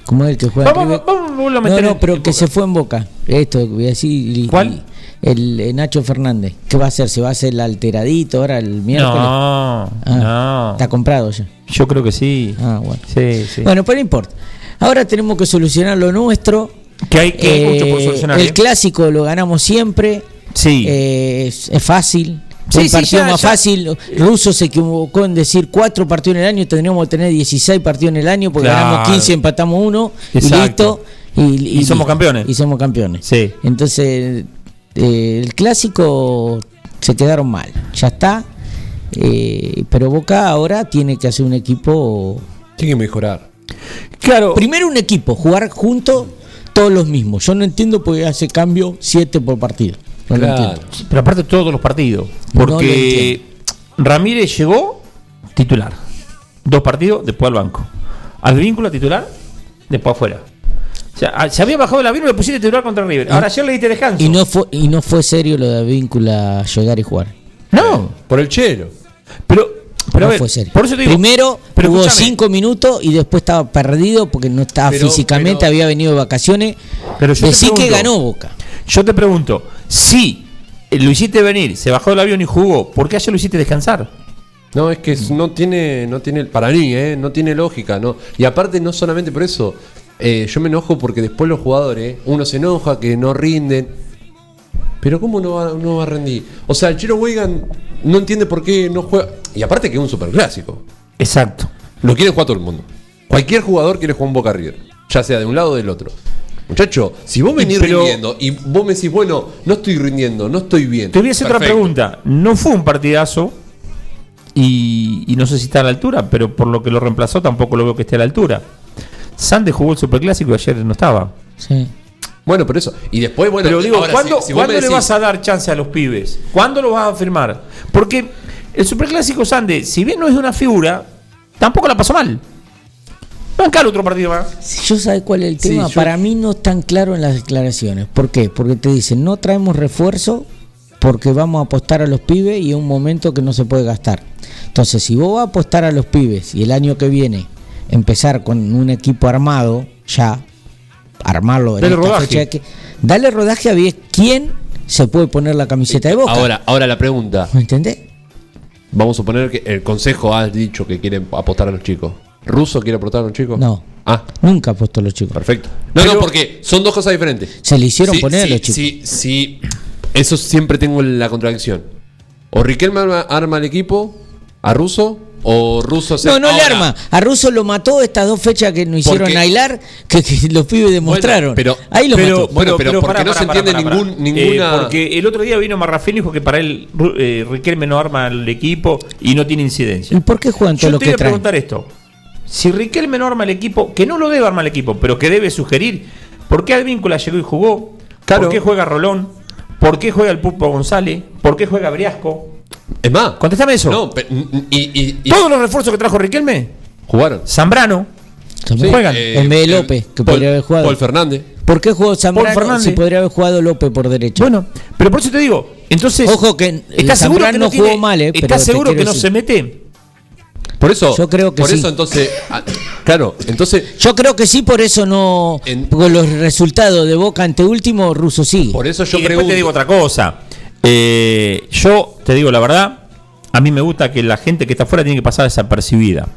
¿cómo es el que juega Vamos, vamos, vamos a No, meter no, en- pero que Boca. se fue en Boca. Esto voy a decir ¿Cuál? y El, eh, Nacho Fernández. ¿Qué va a hacer? ¿Se va a hacer el alteradito ahora el miércoles? No, Ah, no. Está comprado ya. Yo creo que sí. Ah, bueno. Sí, sí. Bueno, pero no importa. Ahora tenemos que solucionar lo nuestro. que hay, que Eh, mucho por solucionar. el ¿eh? clásico lo ganamos siempre. Sí. Eh, es, es fácil. Sí, sí, partido ya, más ya. fácil. Russo se equivocó en decir cuatro partidos en el año. Tendríamos que tener 16 partidos en el año porque Claro. ganamos 15, empatamos uno. Y listo. Y, Y somos campeones. Y somos campeones. Sí. Entonces, eh, el clásico se quedaron mal. Ya está. Eh, pero Boca ahora tiene que hacer un equipo. Tiene que mejorar. Claro. Primero un equipo, jugar juntos todos los mismos. Yo no entiendo por qué hace cambio 7 por partido. No lo Claro. entiendo. Pero aparte todos los partidos. No Porque Ramírez llegó titular. Dos partidos, después al banco. Advíncula titular, después afuera. O sea, a- se había bajado el avión y le pusiste titular contra River. Ahora ayer le diste descanso. Y no fue y no fue serio lo de Víncula llegar y jugar. No. Por el chelo. Pero, pero a no ver, fue serio. por eso te digo. Primero pero jugó. 5 minutos y después estaba perdido porque no estaba Pero- físicamente, pero- había venido de vacaciones. Pero yo Decí que ganó Boca. Yo te pregunto, si eh, lo hiciste venir, se bajó del avión y jugó, ¿por qué ayer lo hiciste descansar? No, es que no tiene, no tiene, para mí, ¿eh? no tiene lógica, ¿no? Y aparte, no solamente por eso, eh, yo me enojo porque después los jugadores, uno se enoja que no rinden. Pero ¿cómo no va, no va a rendir? O sea, el Chiro Wigan no entiende por qué no juega. Y aparte que es un superclásico. Exacto. Lo quiere jugar todo el mundo. Cualquier jugador quiere jugar un Boca River. Ya sea de un lado o del otro. Muchacho, si vos venís pero- rindiendo y vos me decís, bueno, no estoy rindiendo, no estoy bien. Te voy a hacer otra pregunta. No fue un partidazo y, y no sé si está a la altura, pero por lo que lo reemplazó tampoco lo veo que esté a la altura. Sande jugó el Superclásico y ayer no estaba. Sí. Bueno, pero eso. Y después, bueno, pero digo, ahora, ¿cuándo, si- si vos ¿cuándo me le vas a dar chance a los pibes? ¿Cuándo lo vas a firmar? Porque el Superclásico Sande, si bien no es una figura, tampoco la pasó mal. Bancar otro partido más. Si yo sabe cuál es el Sí, tema, yo- para mí no es tan claro en las declaraciones. ¿Por qué? Porque te dicen, no traemos refuerzo porque vamos a apostar a los pibes y es un momento que no se puede gastar. Entonces, si vos vas a apostar a los pibes y el año que viene empezar con un equipo armado, ya, armarlo en Dale esta rodaje. fecha que- dale rodaje a ver quién se puede poner la camiseta de boca. Ahora, ahora la pregunta. ¿Me entendés? Vamos a suponer que el consejo ha dicho que quiere apostar a los chicos. ¿Ruso quiere apostar a los chicos? No. Ah, Nunca apostó a los chicos. perfecto. No, Pero- no, porque son dos cosas diferentes. Se le hicieron Sí, poner a los chicos. Sí, sí. Eso siempre tengo la contradicción. O Riquelme arma, arma el equipo a Russo, o Russo se No, no le arma. A Russo lo mató estas dos fechas que nos hicieron Porque- bailar, que, que los pibes demostraron. pero- Ahí lo pero, mató. Bueno, pero porque no se entiende ningún- ninguna- Eh, porque el otro día vino Marrafini y dijo que para él eh, Riquelme no arma el equipo y no tiene incidencia. ¿Y por qué juegan Yo todos te los voy que a traen? preguntar esto. Si Riquelme no arma el equipo, que no lo debe armar el equipo, pero que debe sugerir, ¿por qué Advíncula llegó y jugó? Claro. ¿Por qué juega Rolón? ¿Por qué juega el Pulpo González? ¿Por qué juega Briasco? Es más. Contéstame eso. No, pe- y, y- y- Todos los refuerzos que trajo Riquelme, jugaron. Zambrano, También juegan. Eh, en vez de López, que Paul- podría haber jugado. Paul Fernández. ¿Por qué jugó Zambrano Fernández. si podría haber jugado López por derecha? Bueno, pero por eso te digo, entonces. Ojo que, ¿Estás seguro que Zambrano no jugó mal, eh, pero ¿Estás seguro que no decir. se mete? Por eso. Yo creo que Por sí. eso entonces. ah, Claro, entonces. Yo creo que sí, por eso no. En- Con los resultados de Boca ante último, Russo sigue. Por eso yo y pregunto. te digo otra cosa. Eh, yo te digo la verdad, a mí me gusta que la gente que está afuera tiene que pasar desapercibida.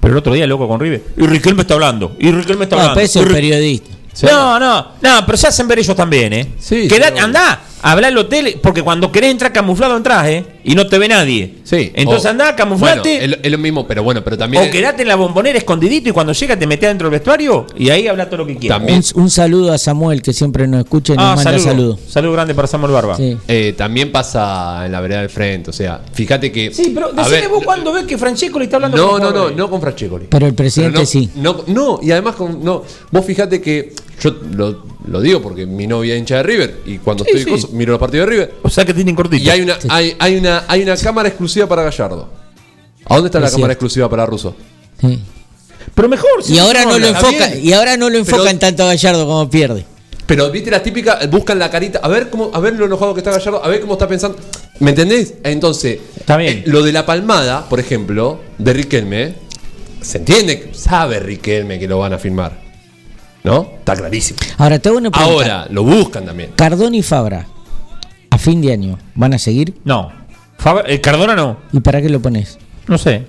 Pero el otro día, loco con River, y Riquelme está hablando, y Riquelme está No, hablando. pero es Ri- periodista. Sí. No, no, no, pero se hacen ver ellos también, ¿eh? Sí, Queda- pero- andá, Habla al hotel, porque cuando querés entrar camuflado entras, ¿eh? Y no te ve nadie. Sí. Entonces o- andá, camuflate. Bueno, es, lo- mismo, pero bueno, pero también. o quedate en la bombonera escondidito y cuando llega te metés dentro del vestuario y ahí habla todo lo que quieras. También- Un, un saludo a Samuel que siempre nos escucha y nos Ah, manda saludo. saludos. Saludo grande para Samuel Barba. Sí. eh, también pasa en la vereda del frente. O sea, fíjate que. Sí, pero decime ver, vos cuando ves que Francesco le está hablando No, con no, no, jugadores. no con Francescoli. Pero el presidente no, sí. No, no, y además con, no, vos fíjate que yo lo, lo digo porque mi novia es hincha de River y cuando Sí, estoy sí. coso, miro los partidos de River O sea que tienen cortito. y hay una hay, hay una hay una cámara exclusiva para Gallardo. ¿A dónde está la cámara exclusiva para Russo? Sí. Pero mejor. si Y ahora no lo Está enfoca, y ahora no lo Pero- enfocan tanto a Gallardo como pierde. Pero viste la típica, buscan la carita, a ver cómo, a ver lo enojado que está Gallardo, a ver cómo está pensando. ¿Me entendés? Entonces, Está bien. eh, lo de la palmada, por ejemplo, de Riquelme, se entiende, sabe Riquelme que lo van a filmar. ¿No? Está clarísimo. Ahora te hago una pregunta. Ahora, lo buscan también. Cardón y Fabra, a fin de año, ¿van a seguir? No. Fab- eh, Cardona no. ¿Y para qué lo pones? No sé.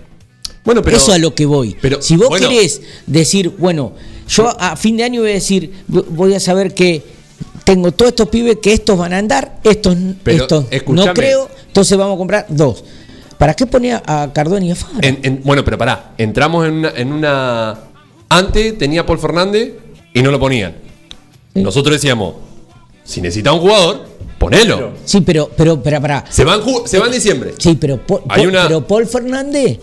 Bueno, pero. Eso a lo que voy. pero, si vos bueno. querés decir, bueno, yo a fin de año voy a decir, vo- voy a saber que tengo todos estos pibes que estos van a andar, estos, Pero, estos no creo, entonces vamos a comprar dos. ¿Para qué ponía a Cardón y a Fabra? En- en- bueno, pero pará, entramos en una, en una. Antes tenía Paul Fernández y no lo ponían. Nosotros decíamos, si necesita un jugador, ponelo. Sí, pero, pero, pero, pará. Se va en, ju- se va en diciembre. Sí, pero, Po- Hay Po- una- pero Paul Fernández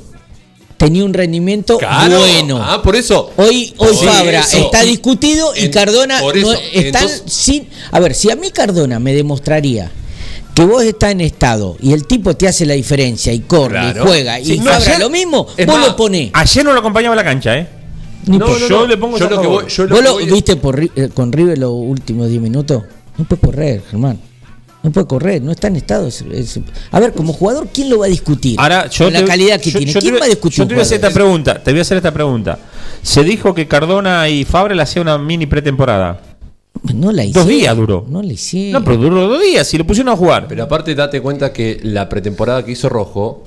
tenía un rendimiento Claro. bueno. Ah, por eso. Hoy, hoy Fabra eso. está discutido y En- Cardona por no- eso, están entonces- sin. A ver, si a mí Cardona me demostraría que vos estás en estado y el tipo te hace la diferencia y corre Claro. y juega Sí, y no, Fabra ayer- lo mismo, vos más, lo ponés. Ayer no lo acompañaba a la cancha, ¿eh? Ni No, por- no, yo no. le pongo yo lo que favor. voy, yo lo ¿Vos lo voy- viste por, eh, con River los últimos 10 minutos? No puede correr, Germán. No puede correr, no está en estado. es- es- A ver, como jugador, ¿quién lo va a discutir? Ahora, yo Con la calidad que yo- tiene. yo ¿Quién te- va a discutir? Yo un te voy a hacer esta pregunta. Te voy a hacer esta pregunta. Se dijo que Cardona y Fabra le hacían una mini pretemporada. No la Dos hicieron. días duró. No la hicieron. No, pero duró dos días. Si lo pusieron a jugar. Pero aparte date cuenta que la pretemporada que hizo Rojo,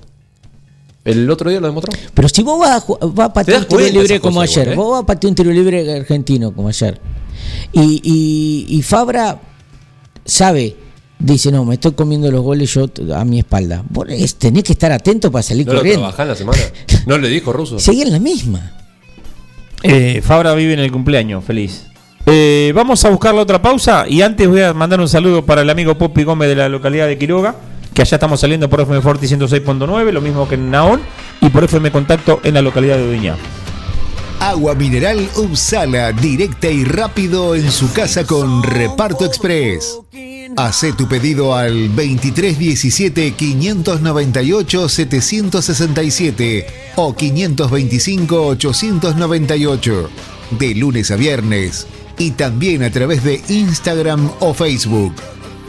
el otro día lo demostró. Pero si vos vas a, vas a patear un tiro libre como cosas ayer, igual, ¿eh? vos vas a patear un tiro libre argentino como ayer, y, y, y Fabra sabe, dice, no, me estoy comiendo los goles yo a mi espalda. Vos tenés que estar atento para salir No lo corriendo. en la semana. No le dijo Russo. Seguí en la misma. Eh, Fabra vive en el cumpleaños, feliz. Eh, vamos a buscar la otra pausa y antes voy a mandar un saludo para el amigo Popi Gómez de la localidad de Quiroga, que allá estamos saliendo por FM Forti 106.9, lo mismo que en Naón, y por FM Contacto en la localidad de Udiñá. Agua mineral Upsala, directa y rápido en su casa con Reparto Express. Hace tu pedido al 2317 598 767 o 525 898 de lunes a viernes y también a través de Instagram o Facebook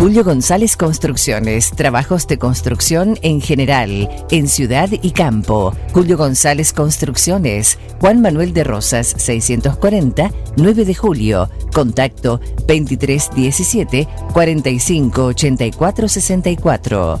Julio González Construcciones, trabajos de construcción en general, en ciudad y campo. Julio González Construcciones, Juan Manuel de Rosas 640, 9 de julio. Contacto 2317 45 84 64.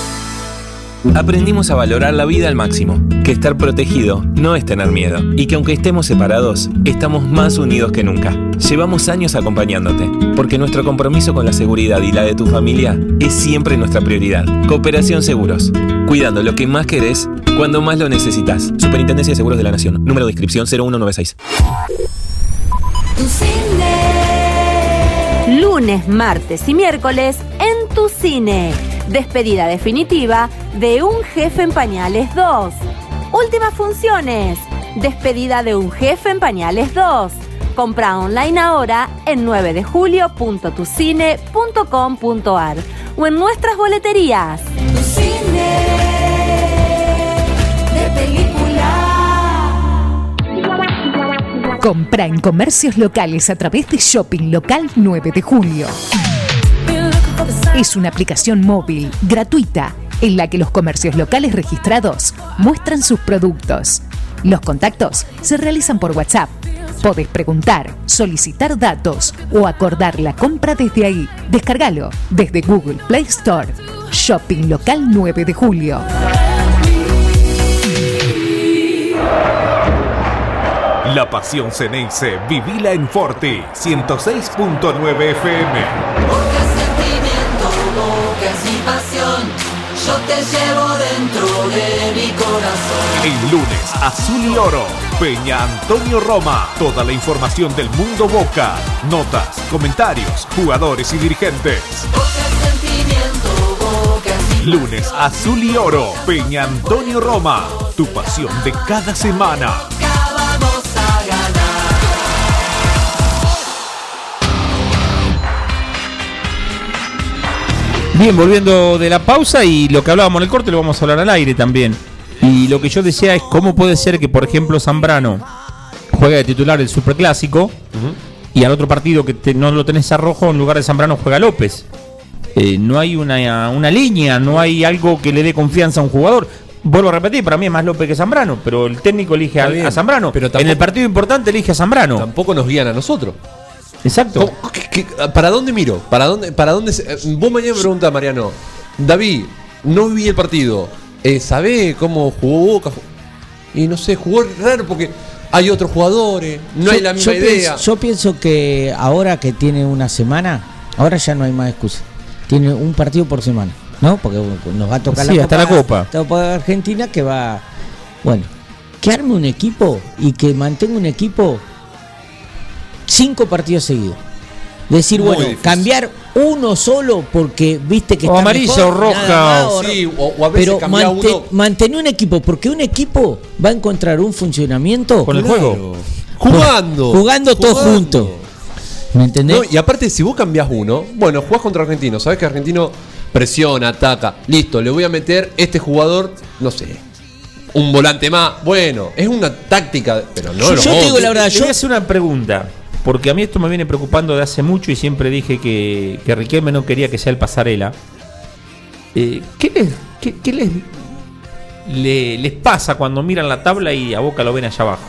Aprendimos a valorar la vida al máximo, que estar protegido no es tener miedo y que aunque estemos separados, estamos más unidos que nunca. Llevamos años acompañándote, porque nuestro compromiso con la seguridad y la de tu familia es siempre nuestra prioridad. Cooperación Seguros, cuidando lo que más querés cuando más lo necesitas. Superintendencia de Seguros de la Nación, número de inscripción 0196. Tu cine. Lunes, martes y miércoles en tu cine. Despedida definitiva de Un Jefe en Pañales 2. Últimas funciones. Despedida de Un Jefe en Pañales 2. Compra online ahora en 9 de julio.tucine.com.ar o en nuestras boleterías. Tu cine de película. Compra en comercios locales a través de Shopping Local 9 de Julio. Es una aplicación móvil gratuita en la que los comercios locales registrados muestran sus productos. Los contactos se realizan por WhatsApp. Podés preguntar, solicitar datos o acordar la compra desde ahí. Descárgalo desde Google Play Store. Shopping Local 9 de Julio. La pasión Ceneice, vivila en Forti, 106.9 FM. Yo te llevo dentro de mi corazón. El lunes, Azul y Oro, Peña Antonio Roma. Toda la información del mundo Boca. Notas, comentarios, jugadores y dirigentes. Lunes, Azul y Oro, Peña Antonio Roma. Tu pasión de cada semana. Bien, volviendo de la pausa y lo que hablábamos en el corte lo vamos a hablar al aire también. Y lo que yo decía es cómo puede ser que, por ejemplo, Zambrano juegue de titular el Superclásico y al otro partido que te- no lo tenés a rojo, en lugar de Zambrano juega López. Eh, no hay una, una línea, no hay algo que le dé confianza a un jugador. Vuelvo a repetir, para mí es más López que Zambrano, pero el técnico elige a, Zambrano. pero en tampoco- el partido importante elige a Zambrano. Tampoco nos guían a nosotros. Exacto. ¿Qué- qué- ¿Para dónde miro? ¿Para dónde, para dónde se- eh, Vos mañana me preguntás, Mariano. David, no vi el partido. Eh, ¿Sabés cómo jugó Boca? Y no sé, jugó raro porque hay otros jugadores, no Yo- hay la misma yo idea. Pienso, yo pienso que ahora que tiene una semana, ahora ya no hay más excusa. Tiene un partido por semana, ¿no? Porque nos va a tocar Sí, la hasta la Copa. la Copa Argentina que va. Bueno, que arme un equipo y que mantenga un equipo cinco partidos seguidos. Decir, Muy bueno, difícil. cambiar uno solo porque viste que O está amarilla mejor, o roja, más, Sí, o- o a veces pero mante- uno. mantener un equipo, porque un equipo va a encontrar un funcionamiento Con el juego. Jugando. Jugando todos Jugando. juntos. ¿Me entendés? No, y aparte, si vos cambiás uno, bueno, jugás contra Argentino, sabés que Argentino presiona, ataca, listo, le voy a meter este jugador, no sé, un volante más. Bueno, es una táctica, pero no Yo- lo yo te digo la verdad, yo- voy a hacer una pregunta. Porque a mí esto me viene preocupando de hace mucho y siempre dije que, que Riquelme no quería que sea el pasarela. Eh, ¿Qué les, qué, qué les, le- les pasa cuando miran la tabla y a Boca lo ven allá abajo?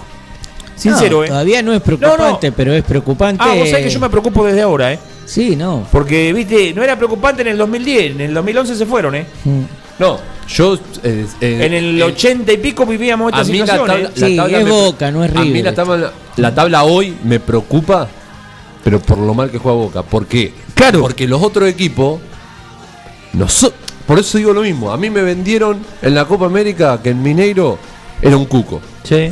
Sincero, No, ¿eh? Todavía no es preocupante, pero es preocupante. Ah, vos sabés que yo me preocupo desde ahora, ¿eh? Sí, no. Porque, viste, no era preocupante en el 2010, en el 2011 se fueron, ¿eh? No, yo. eh, eh, En el eh, 80 y pico vivíamos esta a mí la situación, tabla, ¿eh? la Sí, tabla es me- Boca, no es A mí River la tabla, la tabla hoy me preocupa pero por lo mal que juega Boca. ¿Por qué? Claro. Porque los otros equipos. No so- por eso digo lo mismo. A mí me vendieron en la Copa América que en Mineiro era un cuco. Sí.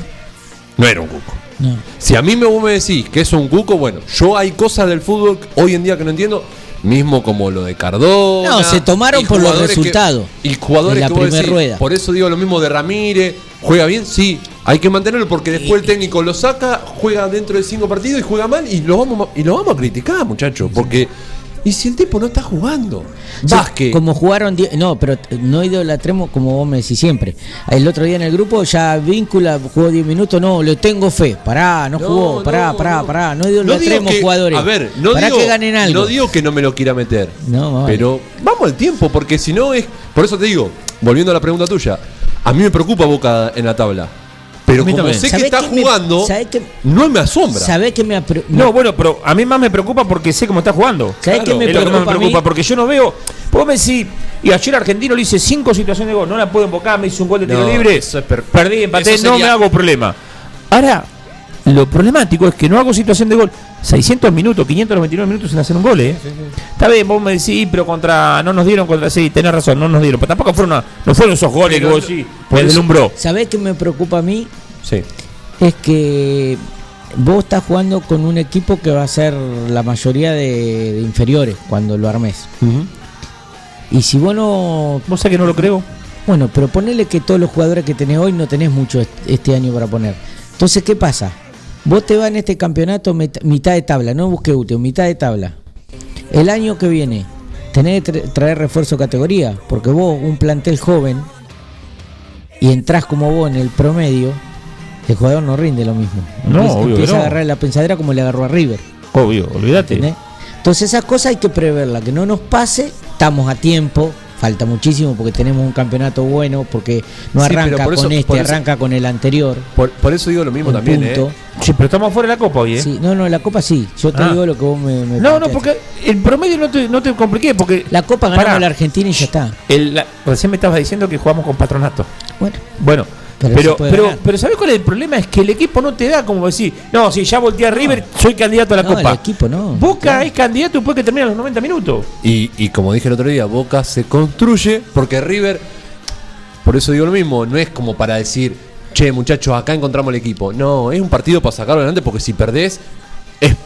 No era un cuco. No. Si a mí me, vos me decís que es un cuco, bueno, yo hay cosas del fútbol hoy en día que no entiendo, mismo como lo de Cardona. No, se tomaron por los que- resultados y jugadores de la que vos primer decís, rueda. Por eso digo lo mismo de Ramírez. ¿Juega bien? Sí. Hay que mantenerlo porque después el técnico lo saca, juega dentro de cinco partidos y juega mal y lo vamos, y lo vamos a criticar, muchachos. Porque. ¿Y si el tipo no está jugando? Vázquez. Como jugaron, no, pero no idolatremos como vos me decís siempre. El otro día en el grupo ya víncula, jugó 10 minutos, no, le tengo fe. Pará, no, No, jugó, pará, no, pará, no. pará. No idolatremos que- jugadores. A ver, no Pará digo, que ganen algo. no digo que no me lo quiera meter. No, vale. Pero vamos al tiempo, porque si no es. Por eso te digo, volviendo a la pregunta tuya, a mí me preocupa Boca en la tabla. Pero como también. sé que ¿Sabés está jugando, no me asombra. ¿Sabés que me, apre- No, bueno, pero a mí más me preocupa porque sé cómo está jugando. ¿Sabés qué me es lo que más me preocupa a mí? preocupa, porque yo no veo. Vos me decís, y ayer Argentino le hice cinco situaciones de gol, no la puedo invocar, me hizo un gol de tiro No, libre, eso es per- perdí, empaté, eso no me hago problema. Ahora, lo problemático es que no hago situación de gol. 600 minutos, 599 minutos sin hacer un gol, ¿eh? Está bien, vos me decís, pero contra. No nos dieron contra. Sí, tenés razón, no nos dieron. Pero tampoco fueron, no fueron esos goles Pero que vos decís, por me eso- deslumbró. ¿Sabés qué me preocupa a mí? Sí. Es que vos estás jugando con un equipo que va a ser la mayoría de, de inferiores cuando lo armes. Y si vos no. Vos sabés que no lo creo. Bueno, pero ponele que todos los jugadores que tenés hoy no tenés mucho est- este año para poner. Entonces, ¿qué pasa? Vos te vas en este campeonato mitad de tabla, no busque útil, mitad de tabla. El año que viene tenés que tra- traer refuerzo categoría, porque vos, un plantel joven, y entrás como vos en el promedio, el jugador no rinde lo mismo. No, Empieza- obvio empieza no. a agarrar la pensadera como le agarró a River. Obvio, olvídate. ¿entendés? Entonces esas cosas hay que preverlas, que no nos pase, estamos a tiempo, falta muchísimo porque tenemos un campeonato bueno, porque no Sí, arranca por eso- con este, eso- arranca con el anterior. Por, por eso digo lo mismo también, punto. ¿eh? Sí, pero estamos fuera de la copa hoy, ¿eh? Sí, no, no, la copa sí, yo te Ah. digo lo que vos me, me No, no, porque el promedio no te, no te compliqué, porque. La copa ganamos la Argentina y ya está. El, la- recién me estabas diciendo que jugamos con patronato. Bueno, Bueno, Pero pero, pero, pero, ¿sabes cuál es el problema? Es que el equipo no te da como decir, no, si ya volteé a River, soy candidato a la no, copa. el equipo no. Boca es candidato después que termina los 90 minutos. Y, y como dije el otro día, Boca se construye porque River, por eso digo lo mismo, no es como para decir, che muchachos, acá encontramos el equipo. No, es un partido para sacarlo adelante porque si perdés, es,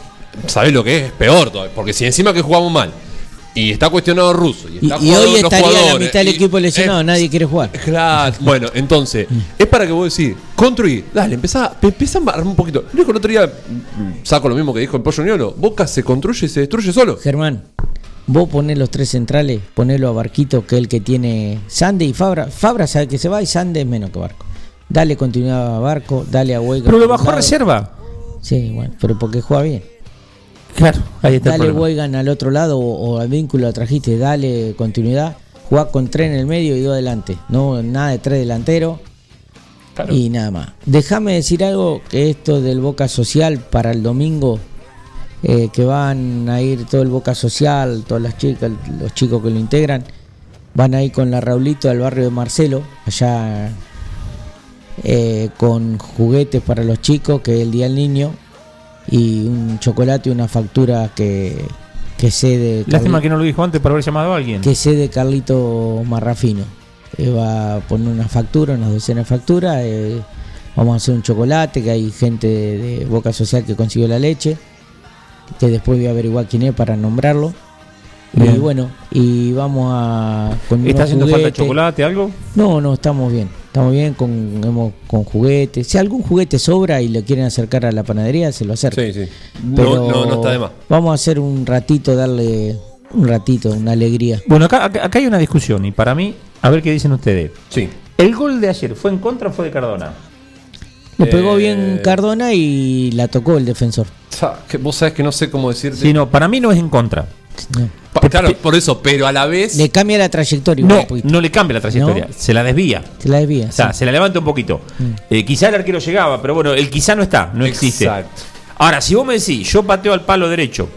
¿sabés lo que es? Es peor todavía. Porque si encima que jugamos mal y está cuestionado Russo y, está hoy estaría la mitad del y- equipo lesionado, es- nadie quiere jugar. Claro, bueno, entonces, es para que vos decís, construir, dale, empezá, empezá a armar un poquito. Dijo el otro día, mm, saco lo mismo que dijo el Pollo Niolo, Boca se construye y se destruye solo. Germán, vos ponés los tres centrales, ponelo a Barquito, que es el que tiene Sande y Fabra. Fabra sabe que se va y Sande es menos que Barco. Dale continuidad a Barco, dale a Huega. Pero lo bajó a reserva. Sí, bueno, pero porque juega bien. Claro, ahí está Dale. Weigan al otro lado o, o al vínculo lo trajiste, dale continuidad. Jugá con tres en el medio y dos adelante. No, nada de tres delanteros. Y nada más. Déjame decir algo que esto del Boca Social para el domingo, eh, que van a ir todo el Boca Social, todas las chicas, los chicos que lo integran, van a ir con la Raulito al barrio de Marcelo, allá eh, con juguetes para los chicos, que es el Día del Niño, y un chocolate y una factura que, que sé de Lástima que no lo dijo antes para haber llamado a alguien. que sé de Carlito Marrafino. Eh, va a poner una factura, unas docenas de facturas. eh, vamos a hacer un chocolate, que hay gente de, de Boca Social que consiguió la leche. Que después voy a averiguar quién es para nombrarlo. Y bueno, y vamos a. Con ¿Está haciendo falta juguetes. chocolate, algo? No, no, estamos bien. Estamos bien con, hemos- con juguetes. Si algún juguete sobra y lo quieren acercar a la panadería, se lo acercan. Sí, sí. Pero No, no, no está de más. Vamos a hacer un ratito, darle un ratito, una alegría. Bueno, acá, acá, hay una discusión y para mí, a ver qué dicen ustedes. Sí. ¿El gol de ayer fue en contra o fue de Cardona? Le pegó Eh, bien Cardona y la tocó el defensor. Vos sabés que no sé cómo decirte. Sí, no, para mí no es en contra. Pa- claro, por eso, pero a la vez. Le cambia la trayectoria. No, no le cambia la trayectoria, ¿No? se la desvía. Se la desvía. O sea, sí. se la levanta un poquito. Eh, quizá el arquero llegaba, pero bueno, el quizá no está, no existe. Exacto. Ahora, si vos me decís, yo pateo al palo derecho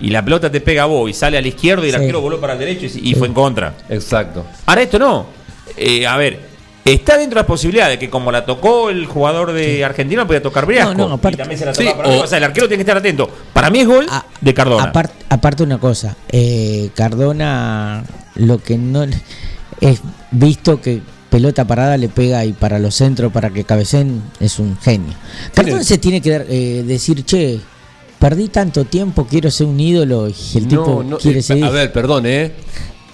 y la pelota te pega a vos y sale a la izquierda y el Sí. arquero voló para el derecho y, y fue en contra. Exacto. Ahora esto no. Eh, a ver, está dentro de las posibilidades que como la tocó el jugador de Argentina, podía tocar Briasco. No, no, aparte- y también se la Sí, tocaba para o-. O sea, el arquero tiene que estar atento. Para mí es gol. A- de Cardona. Aparte, aparte una cosa, eh, Cardona lo que no es visto que pelota parada le pega y para los centros, para que cabecen, es un genio. Cardona se tiene que dar, eh, decir, che, perdí tanto tiempo, quiero ser un ídolo y el tipo No, no, quiere eh, seguir. A ver, perdón, ¿eh?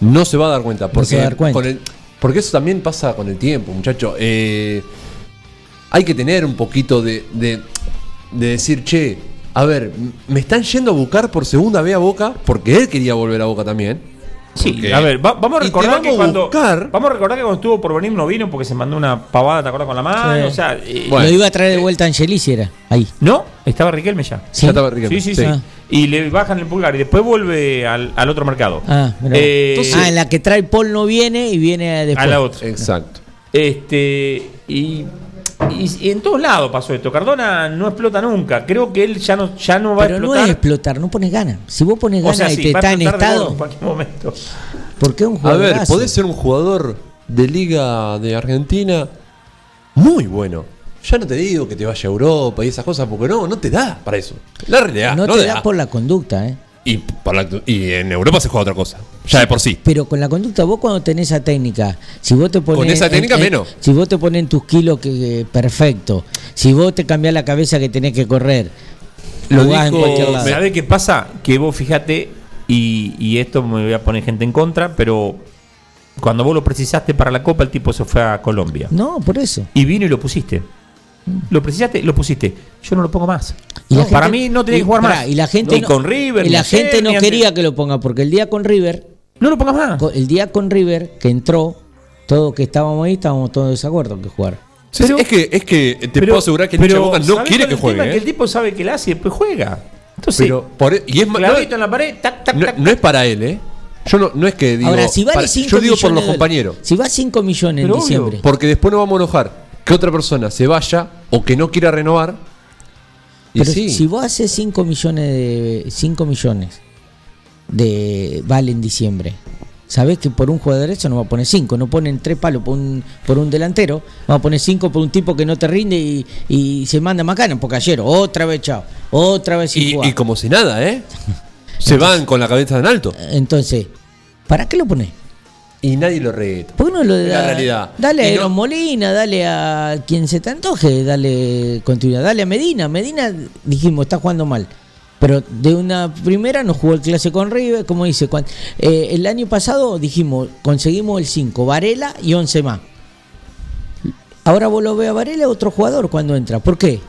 No se va a dar cuenta. Porque, se va a dar cuenta. con el- porque eso también pasa con el tiempo, muchacho. Eh, hay que tener un poquito de, de, de decir, che, a ver, me están yendo a buscar por segunda vez a Boca, porque él quería volver a Boca también. Sí, a ver, va- vamos a recordar vamos que cuando buscar- vamos a recordar que cuando estuvo por venir no vino porque se mandó una pavada, ¿te acuerdas con la mano? Sí. O sea, eh, Lo iba a traer de vuelta Angelici, era ahí. no, estaba Riquelme ya. ¿Sí? Ya estaba Riquelme, Sí, sí, sí. sí. Y le bajan el pulgar y después vuelve al, al otro mercado. Ah. Eh, ah, en la que trae Paul no viene y viene después. a la otra. Exacto. Este, y, y- y en todos lados pasó esto. Cardona no explota nunca. Creo que él ya no, ya no va Pero a no explotar. es explotar, no pones ganas. Si vos pones O ganas sea, y sí, te a está en estado, en cualquier momento. ¿por qué un A jugador? ver, podés ser un jugador de Liga de Argentina muy bueno. Ya no te digo que te vaya a Europa y esas cosas, porque no, no te da para eso. La realidad, No, no, te te da por la conducta, ¿eh? Y, para la- y en Europa se juega otra cosa. Ya de por sí. Pero con la conducta, vos cuando tenés esa técnica, si vos te pones. Con esa técnica, menos. Si vos te pones en tus kilos que eh, perfecto, si vos te cambiás la cabeza que tenés que correr, Lo jugás en cualquier lado. ¿Sabés qué pasa? Que vos fíjate, y, y esto me voy a poner gente en contra, pero cuando vos lo precisaste para la Copa, el tipo se fue a Colombia. No, por eso. Y vino y lo pusiste. Lo precisaste, lo pusiste. Yo no lo pongo más. Y para gente- mí no tenía y- que jugar más. Y la gente ni no- con River, Y la gente no quería que lo ponga, porque el día con River. No lo pongas más. El día con River, que entró, todos que estábamos ahí, estábamos todos de desacuerdo que jugar. Es que, es que te Pero- puedo asegurar que de Boca no ¿sabés quiere que es el tema? juegue. Que ¿eh? el tipo sabe que la hace y después juega. Entonces, Pero por- y es no, en la pared, tac, tac, no- tac, no es para él, ¿eh? Yo no, no es que digo. Ahora, si vale para- 5 yo digo por los compañeros. Si va 5 millones en Pero obvio, diciembre. Porque después nos vamos a enojar que otra persona se vaya o que no quiera renovar. Y Pero sí. si vos haces 5 millones de 5 millones de vale en diciembre. Sabés que por un jugador derecho no va a poner 5, no ponen 3 palos por un, por un delantero, va a poner 5 por un tipo que no te rinde y, y se manda macana, porque ayer otra vez chao, otra vez sin Y, jugar. y como si nada, ¿eh? Se van con la cabeza en alto. Entonces, ¿para qué lo pones? Y nadie lo reta. ¿Por qué no lo da- la realidad. Dale a no- Eros Molina, dale a quien se te antoje, dale continuidad, dale a Medina. Medina, dijimos, está jugando mal. Pero de una primera nos jugó el clase con River, como dice, cuan- eh, el año pasado dijimos, conseguimos el 5, Varela y 11 más. Ahora vos lo ves a Varela, otro jugador cuando entra. ¿Por qué?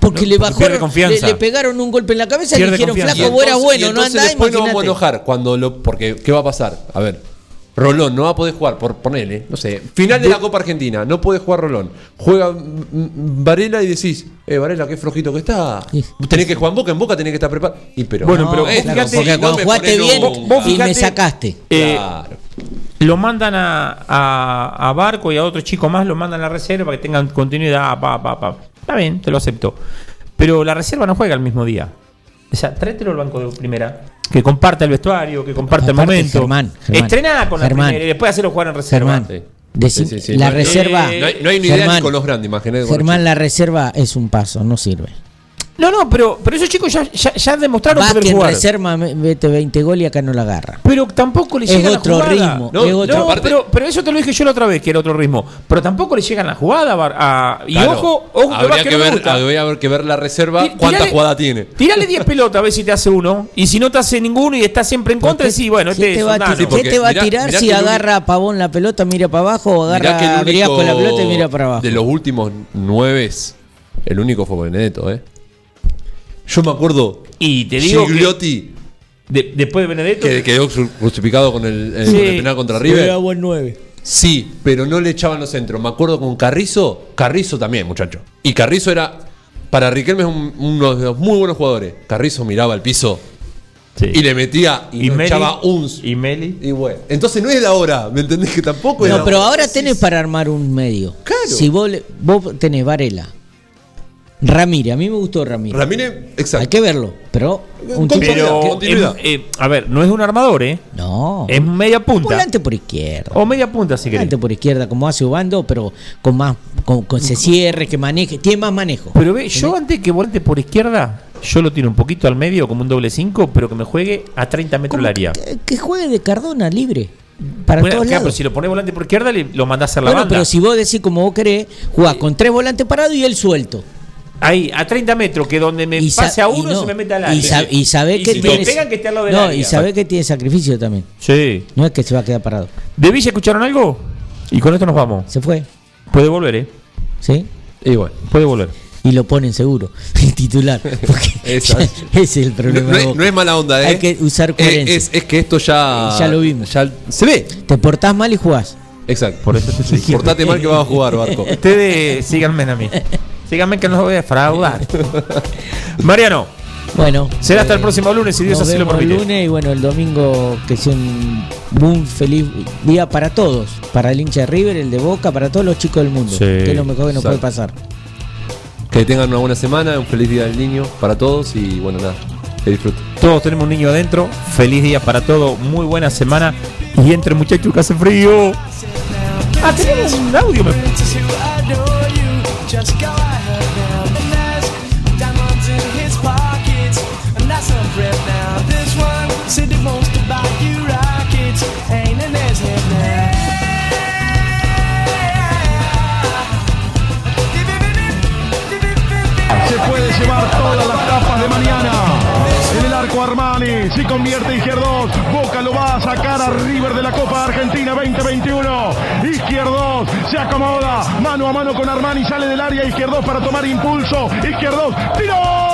Porque le bajó, pierde le, confianza. le pegaron un golpe en la cabeza y le dijeron, confianza. flaco, vos eras bueno, y no andás, después nos vamos a enojar cuando lo. Porque, ¿qué va a pasar? A ver. Rolón no va a poder jugar, por ponerle, no sé, final de la Copa Argentina, no puede jugar Rolón. Juega Varela y decís, eh, Varela, qué flojito que está. Tenés que jugar en Boca, en Boca tenés que estar preparado. Y pero, Bueno, pero eh, fíjate- porque cuando jugaste bien vos y me sacaste. Eh, Claro. Lo mandan a, a, a Barco y a otro chico más, lo mandan a la reserva que tengan continuidad. Pa, pa, pa. Está bien, te lo acepto. Pero la reserva no juega el mismo día. O sea, tráetelo al banco de primera. Que comparta el vestuario, que comparta el momento. Germán, Germán, Estrená con la Germán. primera y después hacerlo jugar en reserva. Sí, sí, sí. la No hay- reserva. No hay, no hay ni idea con los grandes, imagínate. Germán, la reserva es un paso, no sirve. No, no, pero, pero esos chicos ya, ya, ya demostraron Va poder que en jugar. reserva me- mete 20 goles y acá no la agarra. Pero tampoco le Es llegan otro la jugada. ritmo, No, es otro- no, aparte- pero, pero eso te lo dije yo la otra vez, que era otro ritmo. Pero tampoco le llegan la jugada. A- y Claro. ojo, ojo que habría Vázquez que, no me ver, gusta. habría que ver la reserva, Tí- cuánta tirale- jugada tiene. Tirale 10 pelotas a ver si te hace uno. Y si no te hace ninguno y está siempre en contra, sí, bueno, ¿Qué este te es va, a qué te va a tirar si que agarra a Pavón la pelota, mira para abajo o que agarra a Briasco la pelota y mira para abajo? De los últimos nueve, el único fue Benedetto, ¿eh? Yo me acuerdo. Y te digo que- Gigliotti, De- después de Benedetto. que quedó crucificado con el, el- Sí. con el penal contra River. Era buen 9. Sí, pero no le echaban los centros. Me acuerdo con Carrizo. Carrizo también, muchacho. Y Carrizo era. Para Riquelme es un- uno de los muy buenos jugadores. Carrizo miraba al piso y le metía y, Y no Meli. echaba un. Y Meli. Y bueno. Entonces no es la hora, ¿me entendés? Que tampoco es No, la pero hora. ahora tenés para armar un medio. Si vos, le- vos tenés Varela, Ramírez, a mí me gustó Ramírez. Ramírez, exacto. Hay que verlo, pero un tipo Pero, que- em, eh, a ver, no es un armador, ¿eh? No. Es media punta. Volante por izquierda. O media punta, si querés. Volante por izquierda, como hace Ubando, pero con más, con, con se cierre, que maneje, tiene más manejo. Pero ve, yo antes que volante por izquierda, yo lo tiro un poquito al medio como un doble 5, pero que me juegue a 30 metros del área. Que, que juegue de Cardona libre. Para Bueno, todos claro, lados. pero si lo pones volante por izquierda, le- lo mandás a la Bueno, banda. pero si vos decís como vos querés, jugás con tres volantes parados y él suelto. Ahí, a 30 metros, que donde me pase a y uno no, se me mete al área. Y, sa- y sabés que si tiene. pegan, que esté al lado del no, área. y sabés que tiene sacrificio también. Sí. No es que se va a quedar parado. ¿De Villa escucharon algo? Y con esto nos vamos. Se fue. Puede volver, ¿eh? ¿Sí? Bueno. Puede volver. Y lo ponen seguro, titular. Porque ese es el problema. No, es- Boca. no es mala onda, ¿eh? Hay que usar Eh, coherencia. Es, es que esto ya. Ya lo vimos. Ya se ve. Te portás mal y jugás. Exacto. Por eso te. Portate mal que vas a jugar, Barco. Ustedes síganme a mí. Síganme que no voy a defraudar. Mariano. Bueno. Será hasta el eh, próximo lunes, si Dios nos así lo vemos el permite. lunes y bueno, el domingo que sea un muy feliz día para todos. Para el hincha de River, el de Boca, para todos los chicos del mundo. Sí, que es lo mejor que nos puede pasar. Que tengan una buena semana, un feliz día del niño para todos y bueno, nada. Que disfruten. Todos tenemos un niño adentro. Feliz día para todos. Muy buena semana. Y entre muchachos que hace frío. Ah, tenemos un audio. me- va a sacar a River de la Copa Argentina 2021. Izquierdos se acomoda, mano a mano con Armani, sale del área Izquierdos para tomar impulso. Izquierdos, tiró.